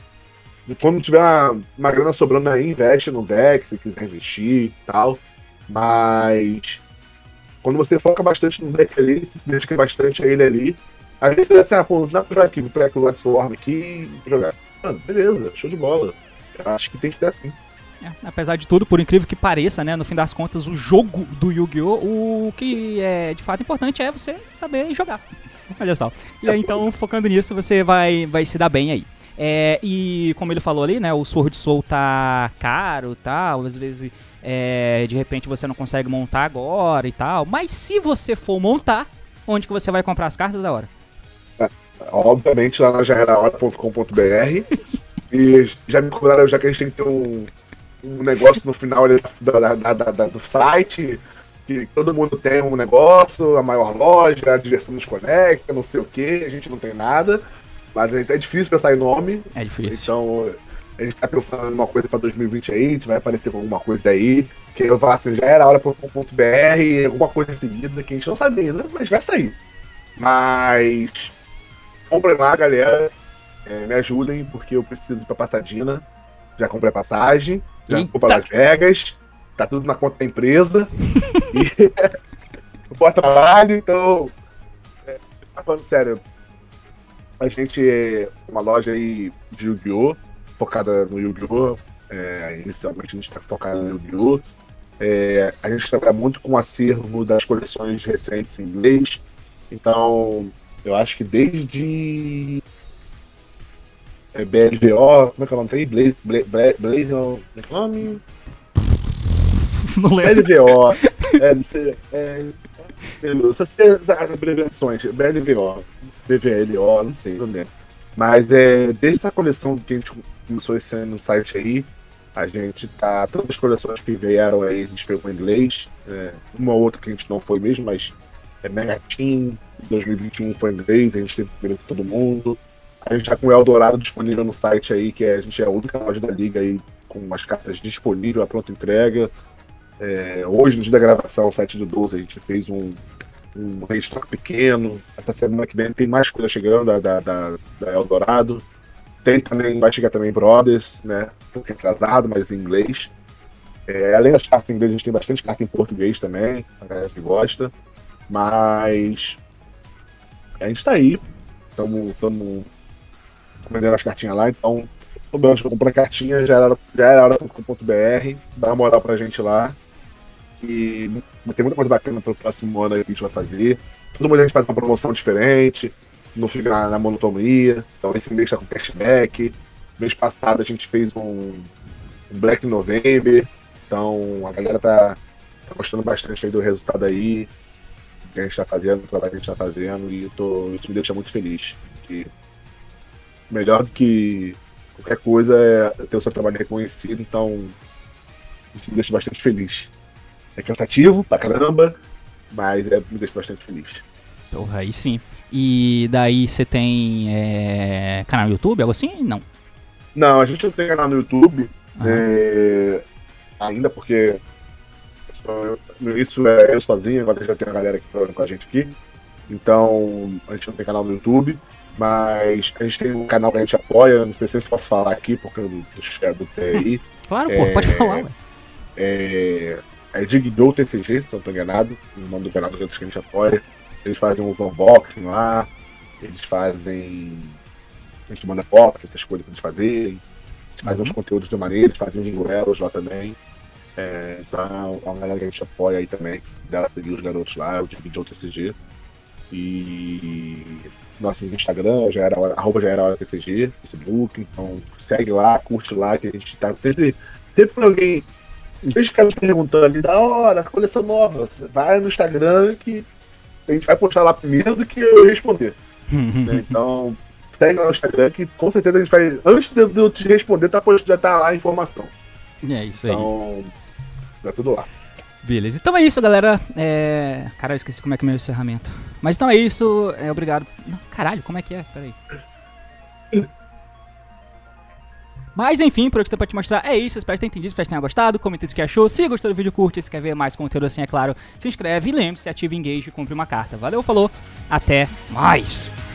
quando tiver uma, uma grana sobrando aí, investe no deck, se quiser investir e tal. Mas quando você foca bastante no deck ali, se dedica bastante a ele ali, às vezes você assim, ah, pô, não jogar aqui, vou pegar aqui o Light Swarm aqui jogar. Mano, beleza, show de bola. Acho que tem que ter assim.
É, apesar de tudo, por incrível que pareça, né, no fim das contas, o jogo do Yu-Gi-Oh! O que é de fato importante é você saber jogar. Olha só. E aí, então, focando nisso, você vai, vai se dar bem aí. É, e como ele falou ali, né, o Sword Soul tá caro e tal, às vezes é, de repente você não consegue montar agora e tal. Mas se você for montar, onde que você vai comprar as cartas da hora?
É, obviamente lá na jaerahora.com.br e já me cobraram, já que a gente tem que ter um, um negócio no final ali da, da, da, do site, que todo mundo tem um negócio, a maior loja, a diversão nos conecta, não sei o que, a gente não tem nada. Mas é difícil pensar em nome.
É difícil.
Então, a gente tá pensando em uma coisa pra 2020 aí, a gente vai aparecer com alguma coisa aí. Que eu falar assim, já era hora.com.br, alguma coisa em seguida que a gente não sabe ainda, mas vai sair. Mas. Comprem lá, galera. É, me ajudem, porque eu preciso ir pra Passadina. Já comprei a passagem, já Eita. vou pra Las Vegas. Tá tudo na conta da empresa. e. eu trabalho, então. É, falando sério, a gente é uma loja aí de Yu-Gi-Oh! focada no Yu-Gi-Oh! É, inicialmente a gente está focado no Yu-Gi-Oh! É, a gente trabalha muito com o acervo das coleções recentes em inglês. Então, eu acho que desde é, BLVO, como é que é o nome? Blaze, Blaze, Blaze, como é que é o nome?
Não lembro.
BLVO. é, sei, é, sei as abreviações. BLVO. BVLO, não sei, não lembro. Mas é, desde essa coleção que a gente começou esse ano no site aí, a gente tá. Todas as coleções que vieram aí, a gente pegou em inglês. É, uma ou outra que a gente não foi mesmo, mas é Mega Team 2021 foi em inglês, a gente teve primeiro com todo mundo. A gente tá com o Eldorado disponível no site aí, que é, a gente é a única loja da liga aí com as cartas disponíveis, a pronta entrega. É, hoje, no dia da gravação, 7 de 12, a gente fez um, um restock pequeno. Até semana que vem tem mais coisa chegando da, da, da, da Eldorado. Tem também, vai chegar também Brothers, né? Um pouco atrasado, mas em inglês. É, além das cartas em inglês, a gente tem bastante carta em português também, a galera que gosta. Mas a gente tá aí. Estamos vendendo as cartinhas lá, então problema de comprar cartinha já era, já era hora.com.br, dá uma moral pra gente lá. E tem muita coisa bacana pro próximo ano que a gente vai fazer. todo mês a gente faz uma promoção diferente, não fica na, na monotonia. Então esse mês tá com cashback. Mês passado a gente fez um, Black November. Então a galera tá, tá gostando bastante do resultado aí. Que a gente tá fazendo, do trabalho que a gente tá fazendo. E tô, isso me deixa muito feliz. Que melhor do que qualquer coisa é ter o seu trabalho reconhecido. Então isso me deixa bastante feliz. É cansativo pra caramba, mas é, me deixa bastante feliz.
Porra, aí sim. E daí você tem é, canal no YouTube, algo assim? Não.
Não, a gente não tem canal no YouTube é, ainda, porque no início é eu sozinho, agora já tem a galera que trabalha com a gente aqui. Então a gente não tem canal no YouTube, mas a gente tem um canal que a gente apoia, não sei se eu posso falar aqui, porque do, do, do TI.
Claro, pô,
É,
pode falar, ué.
É, é Digdou TCG, se não estou enganado, o nome do canal que a gente apoia. Eles fazem uns unboxing lá, eles fazem. A gente manda box, essas coisas pra eles fazerem. Eles fazem uns conteúdos de maneira, eles fazem uns duelos lá também. É, então é uma galera que a gente apoia aí também. Dela seguir os garotos lá, o Digdou TCG. E nossos Instagram, já era hora, arroba já era hora TCG, Facebook, então segue lá, curte lá, que a gente tá sempre. Sempre que alguém em vez de ficar me perguntando ali, da hora, coleção nova, vai no Instagram que a gente vai postar lá primeiro do que eu responder. né? Então, segue lá no Instagram que com certeza a gente vai. Antes de eu te responder, tá, já tá lá a informação.
É isso aí.
Então, tá tudo lá.
Beleza. Então é isso, galera. É... Caralho, eu esqueci como é que é o meu encerramento. Mas então é isso. É, obrigado. Caralho, como é que é? Peraí. Mas enfim, por hoje tenho pra te mostrar é isso. Espero que tenha entendido, espero que tenha gostado. Comenta o que achou. Se gostou do vídeo, curte. Se quer ver mais conteúdo assim, é claro, se inscreve. E lembre-se, ative Engage e compre uma carta. Valeu, falou. Até mais.